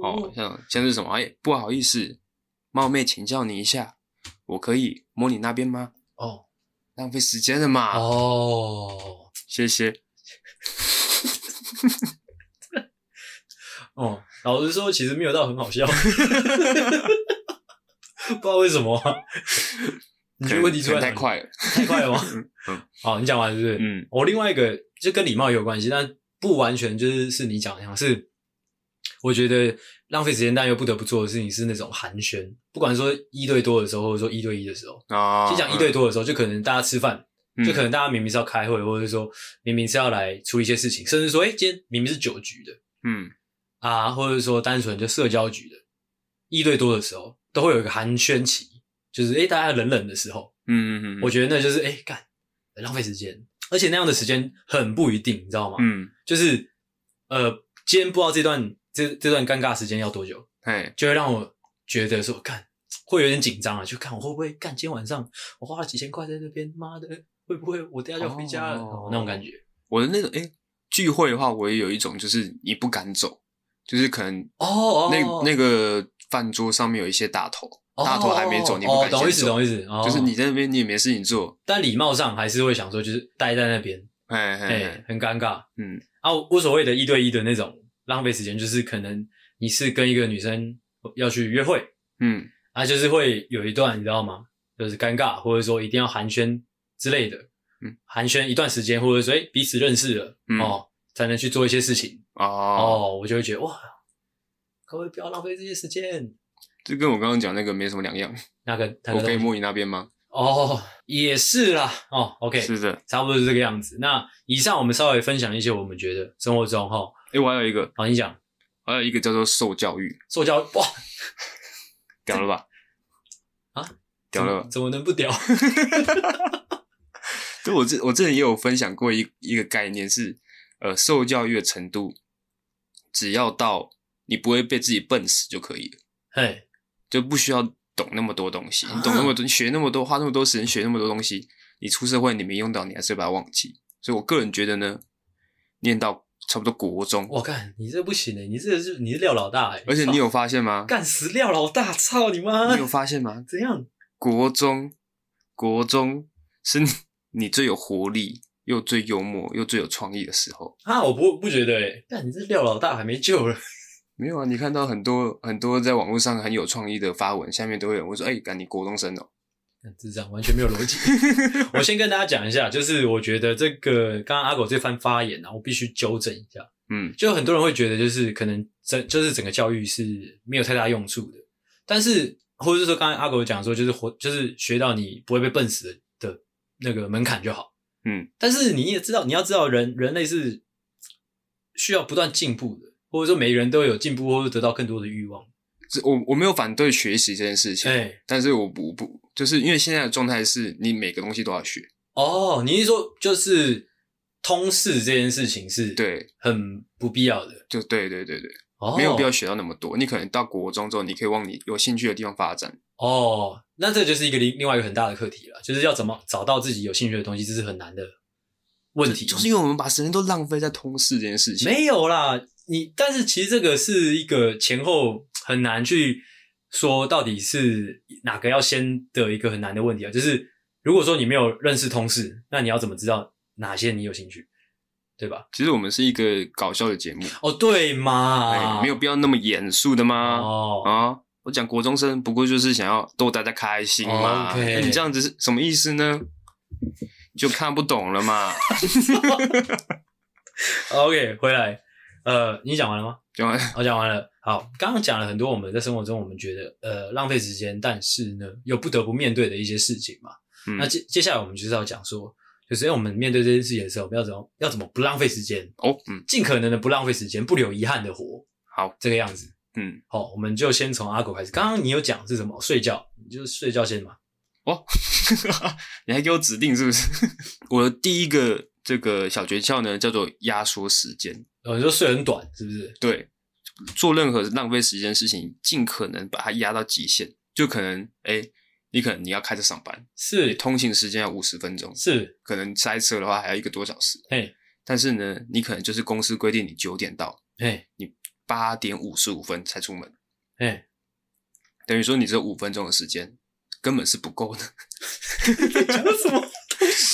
哦，像像是什么？哎，不好意思，冒昧请教你一下，我可以摸你那边吗？哦。浪费时间了嘛？哦，谢谢。<laughs> 哦，老实说，其实没有到很好笑，不知道为什么、啊。你觉得问题出来太快了，太快了吗？<laughs> 嗯，好，你讲完是不是？嗯，我另外一个就跟礼貌也有关系，但不完全就是是你讲的样，是我觉得浪费时间但又不得不做的事情是那种寒暄。不管说一对多的时候，或者说一对一的时候，啊，先讲一对多的时候，就可能大家吃饭，嗯、就可能大家明明是要开会，或者说明明是要来处理一些事情，甚至说，哎、欸，今天明明是酒局的，嗯，啊，或者说单纯就社交局的，一对多的时候，都会有一个寒暄期，就是哎、欸，大家冷冷的时候，嗯嗯嗯，我觉得那就是哎，干、欸，浪费时间，而且那样的时间很不一定，你知道吗？嗯，就是呃，今天不知道这段这这段尴尬时间要多久，哎，就会让我。觉得说看会有点紧张啊，就看我会不会干。今天晚上我花了几千块在那边，妈的，会不会我等下就要回家了？哦哦、那种感觉。我的那种诶聚会的话，我也有一种，就是你不敢走，就是可能哦哦，那那个饭桌上面有一些大头，哦、大头还没走，你不敢走。懂意思，懂意思。哦、就是你在那边，你也没事情做，但礼貌上还是会想说，就是待在那边，哎哎，很尴尬。嗯啊，无所谓的一对一的那种浪费时间，就是可能你是跟一个女生要去约会。嗯，啊，就是会有一段，你知道吗？就是尴尬，或者说一定要寒暄之类的。嗯，寒暄一段时间，或者说诶彼此认识了、嗯、哦，才能去做一些事情。哦哦，我就会觉得哇，各位不要浪费这些时间。这跟我刚刚讲那个没什么两样。<laughs> 那个，那个、我可以摸你那边吗？哦，也是啦。哦，OK，是的，差不多是这个样子。那以上我们稍微分享一些我们觉得生活中哈。诶、欸、我还有一个，好，你讲。还有一个叫做受教育。受教育哇，<laughs> 屌了吧？啊，屌了吧？怎么能不屌？<laughs> 就我这我这里也有分享过一一个概念是，呃，受教育的程度，只要到你不会被自己笨死就可以了。嘿，就不需要懂那么多东西，你懂那么多，你学那么多，花那么多时间学那么多东西，你出社会你没用到，你还是会把它忘记。所以我个人觉得呢，念到差不多国中，我看，你这不行诶，你这是你是廖老大诶，而且你有发现吗？干死廖老大，操你妈！你有发现吗？<laughs> 怎样？国中，国中是。<laughs> 你最有活力，又最幽默，又最有创意的时候啊！我不不觉得诶，但你这廖老大还没救了。没有啊，你看到很多很多在网络上很有创意的发文，下面都会有人会说：“哎、欸，干你国中生哦。”智障，完全没有逻辑。<laughs> 我先跟大家讲一下，就是我觉得这个刚刚阿狗这番发言啊，我必须纠正一下。嗯，就很多人会觉得，就是可能整就是整个教育是没有太大用处的，但是或者是说，刚才阿狗讲说，就是活就是学到你不会被笨死的。那个门槛就好，嗯，但是你也知道，你要知道人，人人类是需要不断进步的，或者说每个人都有进步，或者得到更多的欲望。我我没有反对学习这件事情，哎，但是我不不，就是因为现在的状态是你每个东西都要学。哦，你是说就是通识这件事情是对很不必要的，就对对对对。哦，没有必要学到那么多，你可能到国中之后，你可以往你有兴趣的地方发展。哦，那这就是一个另另外一个很大的课题了，就是要怎么找到自己有兴趣的东西，这是很难的问题。就是因为我们把时间都浪费在通识这件事情。没有啦，你但是其实这个是一个前后很难去说到底是哪个要先的一个很难的问题啊。就是如果说你没有认识同事，那你要怎么知道哪些你有兴趣？对吧？其实我们是一个搞笑的节目哦，对嘛？哎，没有必要那么严肃的吗？哦啊，我讲国中生不过就是想要逗大家开心嘛。哦 okay 你这样子是什么意思呢？就看不懂了嘛。<laughs> <laughs> OK，回来，呃，你讲完了吗？讲完了，我讲完了。好，刚刚讲了很多我们在生活中我们觉得呃浪费时间，但是呢又不得不面对的一些事情嘛。嗯、那接接下来我们就是要讲说。就是因为我们面对这件事情的时候，我们要怎么要怎么不浪费时间哦，嗯，尽可能的不浪费时间，不留遗憾的活，好，这个样子，嗯，好，我们就先从阿狗开始。刚刚你有讲是什么？睡觉，你就是睡觉先嘛。哦，<laughs> 你还给我指定是不是？<laughs> 我的第一个这个小诀窍呢，叫做压缩时间。哦，你说睡很短是不是？对，做任何浪费时间的事情，尽可能把它压到极限，就可能哎。诶你可能你要开车上班，是你通勤时间要五十分钟，是可能塞车的话还要一个多小时。嘿，但是呢，你可能就是公司规定你九点到，嘿，你八点五十五分才出门，嘿，等于说你这五分钟的时间根本是不够的。讲什么？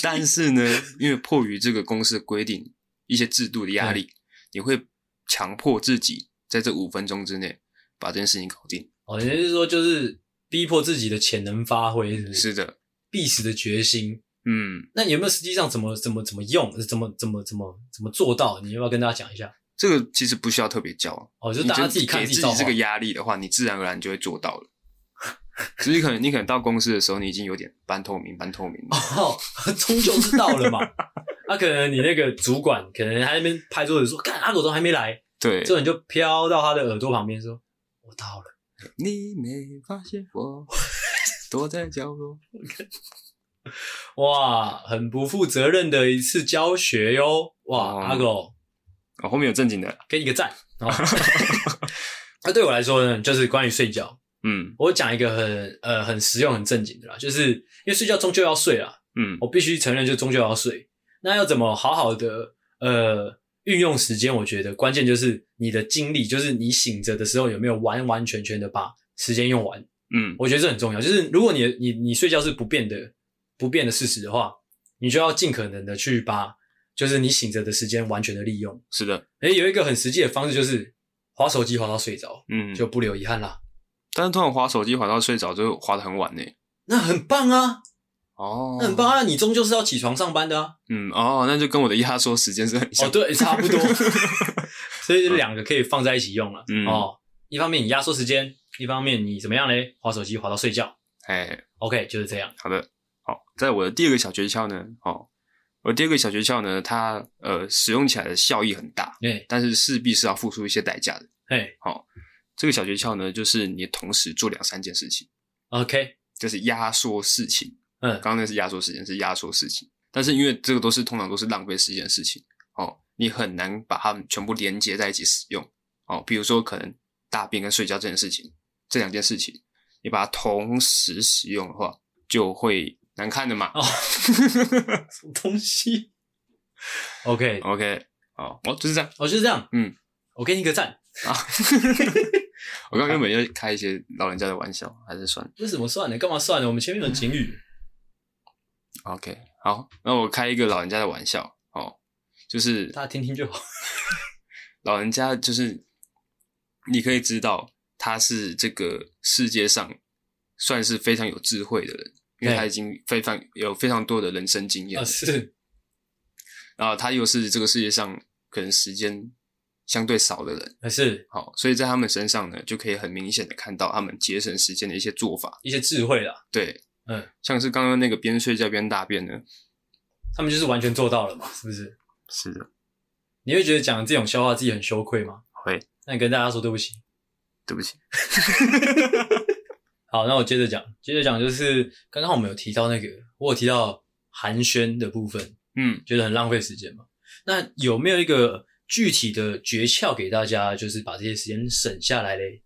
但是呢，因为迫于这个公司的规定，一些制度的压力，你会强迫自己在这五分钟之内把这件事情搞定。哦，也就是说就是。逼迫自己的潜能发挥，是不是？是的，必死的决心。嗯，那有没有实际上怎么怎么怎么用？怎么怎么怎么怎么做到？你要不要跟大家讲一下？这个其实不需要特别教哦，就大家自己看自己，给自己这个压力的话，你自然而然就会做到了。只是可能你可能到公司的时候，你已经有点半透明，半透明哦，<laughs> 终究是到了嘛。<laughs> 那、啊、可能你那个主管可能还在那边拍桌子说：“看阿狗都还没来。”对，这人就飘到他的耳朵旁边说：“我到了。”你没发现我躲在角落？哇，很不负责任的一次教学哟！哇，哦、阿狗，哦，后面有正经的，给你个赞。<laughs> 那对我来说呢，就是关于睡觉。嗯，我讲一个很呃很实用、很正经的啦，就是因为睡觉终究要睡啦。嗯，我必须承认，就终究要睡。那要怎么好好的呃？运用时间，我觉得关键就是你的精力，就是你醒着的时候有没有完完全全的把时间用完。嗯，我觉得这很重要。就是如果你你你睡觉是不变的不变的事实的话，你就要尽可能的去把就是你醒着的时间完全的利用。是的，诶，有一个很实际的方式就是划手机划到睡着，嗯，就不留遗憾啦。但是通常滑手机滑到睡着就滑得很晚呢，那很棒啊。哦，那很棒啊！你终究是要起床上班的啊。嗯，哦，那就跟我的压缩时间是很像。哦，对，差不多。<laughs> 所以这两个可以放在一起用了。嗯，哦，一方面你压缩时间，一方面你怎么样嘞？滑手机滑到睡觉。哎，OK，就是这样。好的，好，在我的第二个小诀窍呢，哦，我第二个小诀窍呢，它呃使用起来的效益很大，对，但是势必是要付出一些代价的。哎，好，这个小诀窍呢，就是你同时做两三件事情。OK，就是压缩事情。嗯，刚刚那是压缩时间，是压缩事情。但是因为这个都是通常都是浪费时间的事情，哦，你很难把它们全部连接在一起使用。哦，比如说可能大便跟睡觉这件事情，这两件事情，你把它同时使用的话，就会难看的嘛。哦，<laughs> 什么东西？OK OK，哦，哦，就是这样，哦，就是这样。嗯，我给你一个赞啊。<laughs> 我刚刚原本要开一些老人家的玩笑，还是算了。为什么算呢？干嘛算呢？我们前面有警语。OK，好，那我开一个老人家的玩笑哦，就是大家听听就好。<laughs> 老人家就是。你可以知道他是这个世界上算是非常有智慧的人，因为他已经非常有非常多的人生经验。啊，是。然后他又是这个世界上可能时间相对少的人，是。好，所以在他们身上呢，就可以很明显的看到他们节省时间的一些做法，一些智慧啦。对，嗯，像是刚刚那个边睡觉边大便呢，他们就是完全做到了嘛，是不是？是的。你会觉得讲这种笑话自己很羞愧吗？会。那你跟大家说对不起，<laughs> 对不起。好，那我接着讲，接着讲就是刚刚我们有提到那个，我有提到寒暄的部分，嗯，觉得很浪费时间嘛。那有没有一个具体的诀窍给大家，就是把这些时间省下来嘞？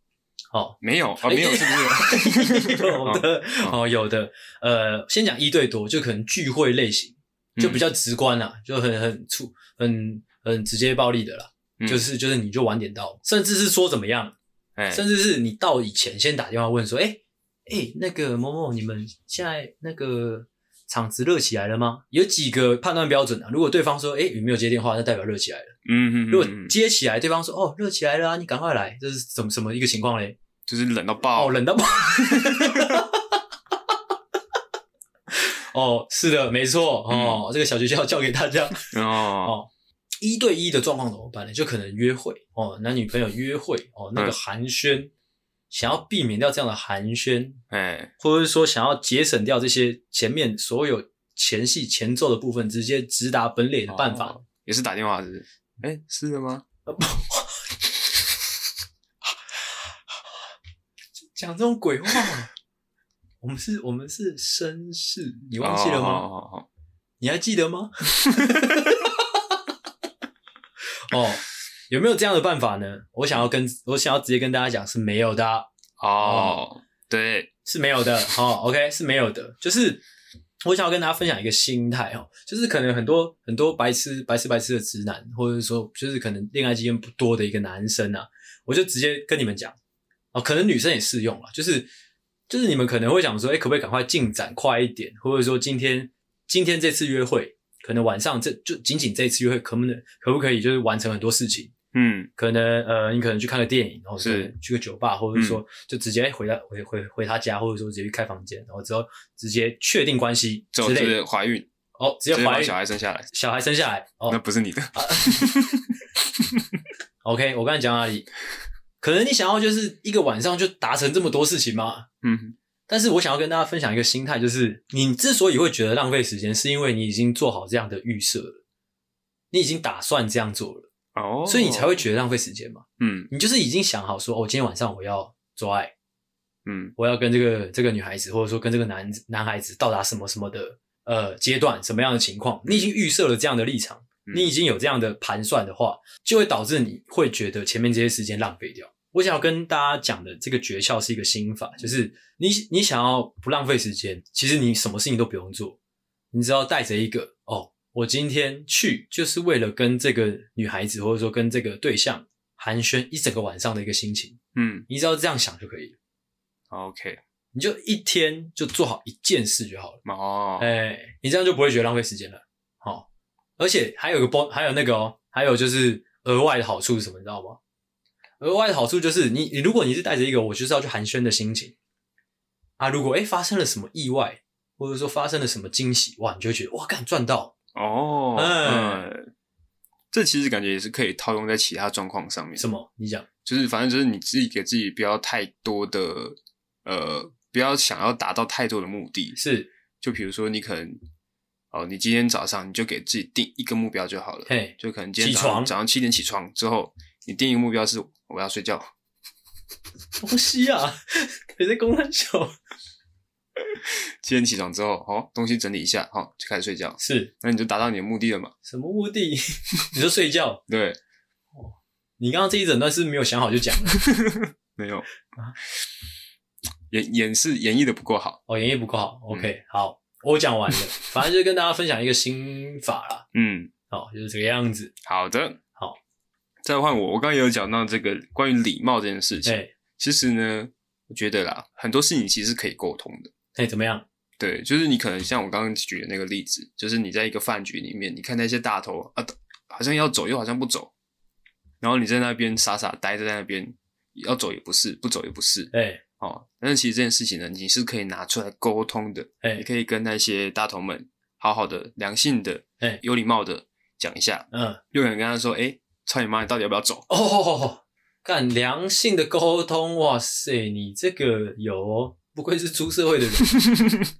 哦，没有啊，没有是不是？<laughs> 有的哦，有的。呃，先讲一对多，就可能聚会类型，就比较直观啦，就很很粗、很很直接暴力的啦。就是就是你就晚点到，甚至是说怎么样，哎，甚至是你到以前先打电话问说，哎哎，那个某某，你们现在那个场子热起来了吗？有几个判断标准啊？如果对方说，哎，有没有接电话，那代表热起来了。嗯嗯。如果接起来，对方说，哦，热起来了啊，你赶快来，这是怎么什么一个情况嘞？就是冷到爆，哦，冷到爆。<laughs> 哦，是的，没错，哦，这个小诀窍教给大家。<laughs> 哦哦。一对一的状况怎么办呢？就可能约会哦，男女朋友约会哦，那个寒暄，嗯、想要避免掉这样的寒暄，哎，或者是说想要节省掉这些前面所有前戏前奏的部分，直接直达本垒的办法，哦、也是打电话是，是？哎，是的吗？讲这种鬼话，我们是，我们是绅士，你忘记了吗？哦哦哦哦、你还记得吗？<laughs> 哦，有没有这样的办法呢？我想要跟我想要直接跟大家讲是没有的哦，哦，对，是没有的。哦，OK，是没有的。就是我想要跟大家分享一个心态哦，就是可能很多很多白痴白痴白痴的直男，或者说就是可能恋爱经验不多的一个男生啊，我就直接跟你们讲哦，可能女生也适用了，就是就是你们可能会想说，哎，可不可以赶快进展快一点，或者说今天今天这次约会。可能晚上这就仅仅这一次约会，可不能可不可以就是完成很多事情？嗯，可能呃，你可能去看个电影，然后是。去个酒吧，或者说就直接回他回回回他家，或者说直接去开房间，然后之后直接确定关系之类的，直接怀孕。哦，直接怀孕，小孩生下来，小孩生下来哦，那不是你的。啊、<laughs> OK，我刚才讲哪里？可能你想要就是一个晚上就达成这么多事情吗？嗯。但是我想要跟大家分享一个心态，就是你之所以会觉得浪费时间，是因为你已经做好这样的预设了，你已经打算这样做了哦，所以你才会觉得浪费时间嘛。嗯，你就是已经想好说，哦，今天晚上我要做爱，嗯，我要跟这个这个女孩子，或者说跟这个男男孩子到达什么什么的呃阶段，什么样的情况，你已经预设了这样的立场，你已经有这样的盘算的话，就会导致你会觉得前面这些时间浪费掉。我想要跟大家讲的这个诀窍是一个心法，就是你你想要不浪费时间，其实你什么事情都不用做，你只要带着一个哦，我今天去就是为了跟这个女孩子或者说跟这个对象寒暄一整个晚上的一个心情，嗯，你只要这样想就可以了。OK，你就一天就做好一件事就好了。哦，哎，你这样就不会觉得浪费时间了。好、哦，而且还有个包，还有那个哦，还有就是额外的好处是什么，你知道吗？额外的好处就是你，你如果你是带着一个我就是要去寒暄的心情啊，如果诶发生了什么意外，或者说发生了什么惊喜，哇，你就会觉得哇，干赚到哦，嗯，这其实感觉也是可以套用在其他状况上面。什么？你讲，就是反正就是你自己给自己不要太多的呃，不要想要达到太多的目的。是，就比如说你可能哦，你今天早上你就给自己定一个目标就好了。嘿，就可能今天早上早上七点起床之后，你定一个目标是我要睡觉。东西啊，可以在公山小。<laughs> 七点起床之后，哦，东西整理一下，好、哦，就开始睡觉。是，那你就达到你的目的了嘛？什么目的？<laughs> 你就睡觉？对。哦，你刚刚这一整段是没有想好就讲了？<laughs> 没有。演演示演绎的不够好。哦，演绎不够好。OK，、嗯、好，我讲完了。反正就跟大家分享一个心法啦。嗯，好，就是这个样子。好的，好。再换我，我刚刚也有讲到这个关于礼貌这件事情。对，其实呢，我觉得啦，很多事情其实可以沟通的。哎，怎么样？对，就是你可能像我刚刚举的那个例子，就是你在一个饭局里面，你看那些大头啊，好像要走又好像不走，然后你在那边傻傻待着在那边，要走也不是，不走也不是，哎，哦，但是其实这件事情呢，你是可以拿出来沟通的，哎，你可以跟那些大头们好好的、良性的、哎，有礼貌的讲一下，嗯，又可能跟他说，哎，操你妈，你到底要不要走？哦，干良性的沟通，哇塞，你这个有哦，不愧是出社会的人。<laughs>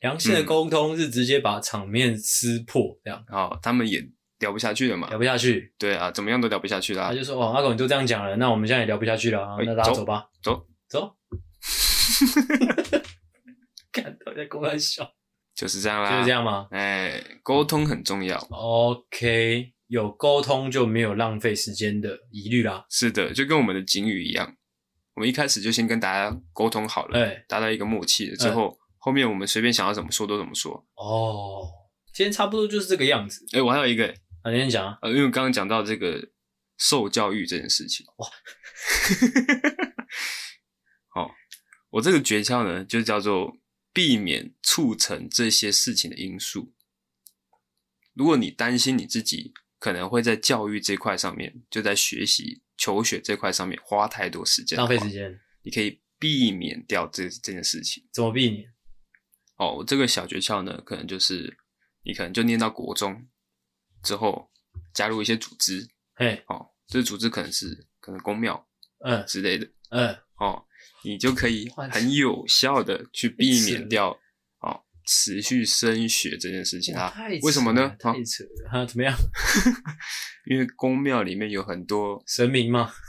良性的沟通是直接把场面撕破，这样，嗯，哦，他们也聊不下去了嘛？聊不下去，对啊，怎么样都聊不下去啦。他就说：“哦，阿狗你都这样讲了，那我们现在也聊不下去了啊，那大家走吧，走 <laughs> 走。”看到在公安笑，就是这样啦，就是这样吗？哎，沟通很重要。OK，有沟通就没有浪费时间的疑虑啦。是的，就跟我们的警语一样，我们一开始就先跟大家沟通好了，哎，达到一个默契了之后。哎后面我们随便想要怎么说都怎么说哦。今天差不多就是这个样子。哎、欸，我还有一个，啊，你先讲啊。呃，因为刚刚讲到这个受教育这件事情，哇，<laughs> 好、哦，我这个诀窍呢，就叫做避免促成这些事情的因素。如果你担心你自己可能会在教育这块上面，就在学习求学这块上面花太多时间，浪费时间，你可以避免掉这这件事情。怎么避免？哦，这个小诀窍呢，可能就是你可能就念到国中之后，加入一些组织，嘿，哦，这个组织可能是可能公庙，嗯之类的，嗯，哦，你就可以很有效的去避免掉哦持续升学这件事情啊。为什么呢？太扯了，哈，怎么样？<laughs> 因为宫庙里面有很多神明嘛。<laughs>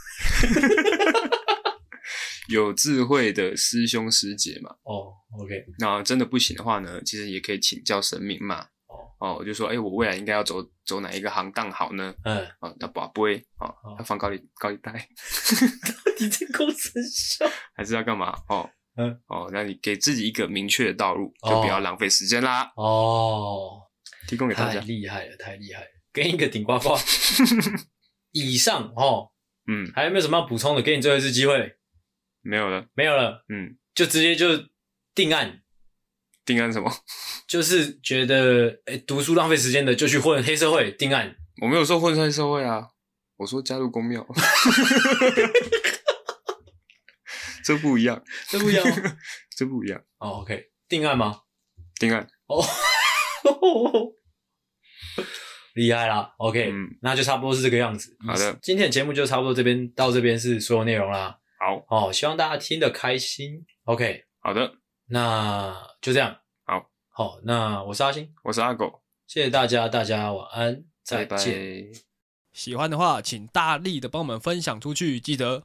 有智慧的师兄师姐嘛？哦、oh,，OK。那真的不行的话呢，其实也可以请教神明嘛。哦、oh. 哦，我就说，哎、欸，我未来应该要走走哪一个行当好呢？嗯，哦，那宝贝，哦，要、oh. 放高利高利贷。<laughs> 到底在公司笑？还是要干嘛？哦，嗯，哦，那你给自己一个明确的道路，就不要浪费时间啦。哦、oh. 提供给大家。太厉害了，太厉害了！给你一个顶呱呱。<laughs> 以上哦，嗯，还有没有什么要补充的？给你最后一次机会。没有了，没有了，嗯，就直接就定案，定案什么？<laughs> 就是觉得诶、欸、读书浪费时间的就去混黑社会，定案。我没有说混黑社会啊，我说加入公庙，<laughs> 这不一样，这不一样，<laughs> 这不一样。哦、oh,，OK，定案吗？定案。哦，厉害啦，OK，嗯，那就差不多是这个样子。好的，今天的节目就差不多这边到这边是所有内容啦。好哦，希望大家听得开心。OK，好的，那就这样。好，好，那我是阿星，我是阿狗，谢谢大家，大家晚安，再见。拜拜。喜欢的话，请大力的帮我们分享出去。记得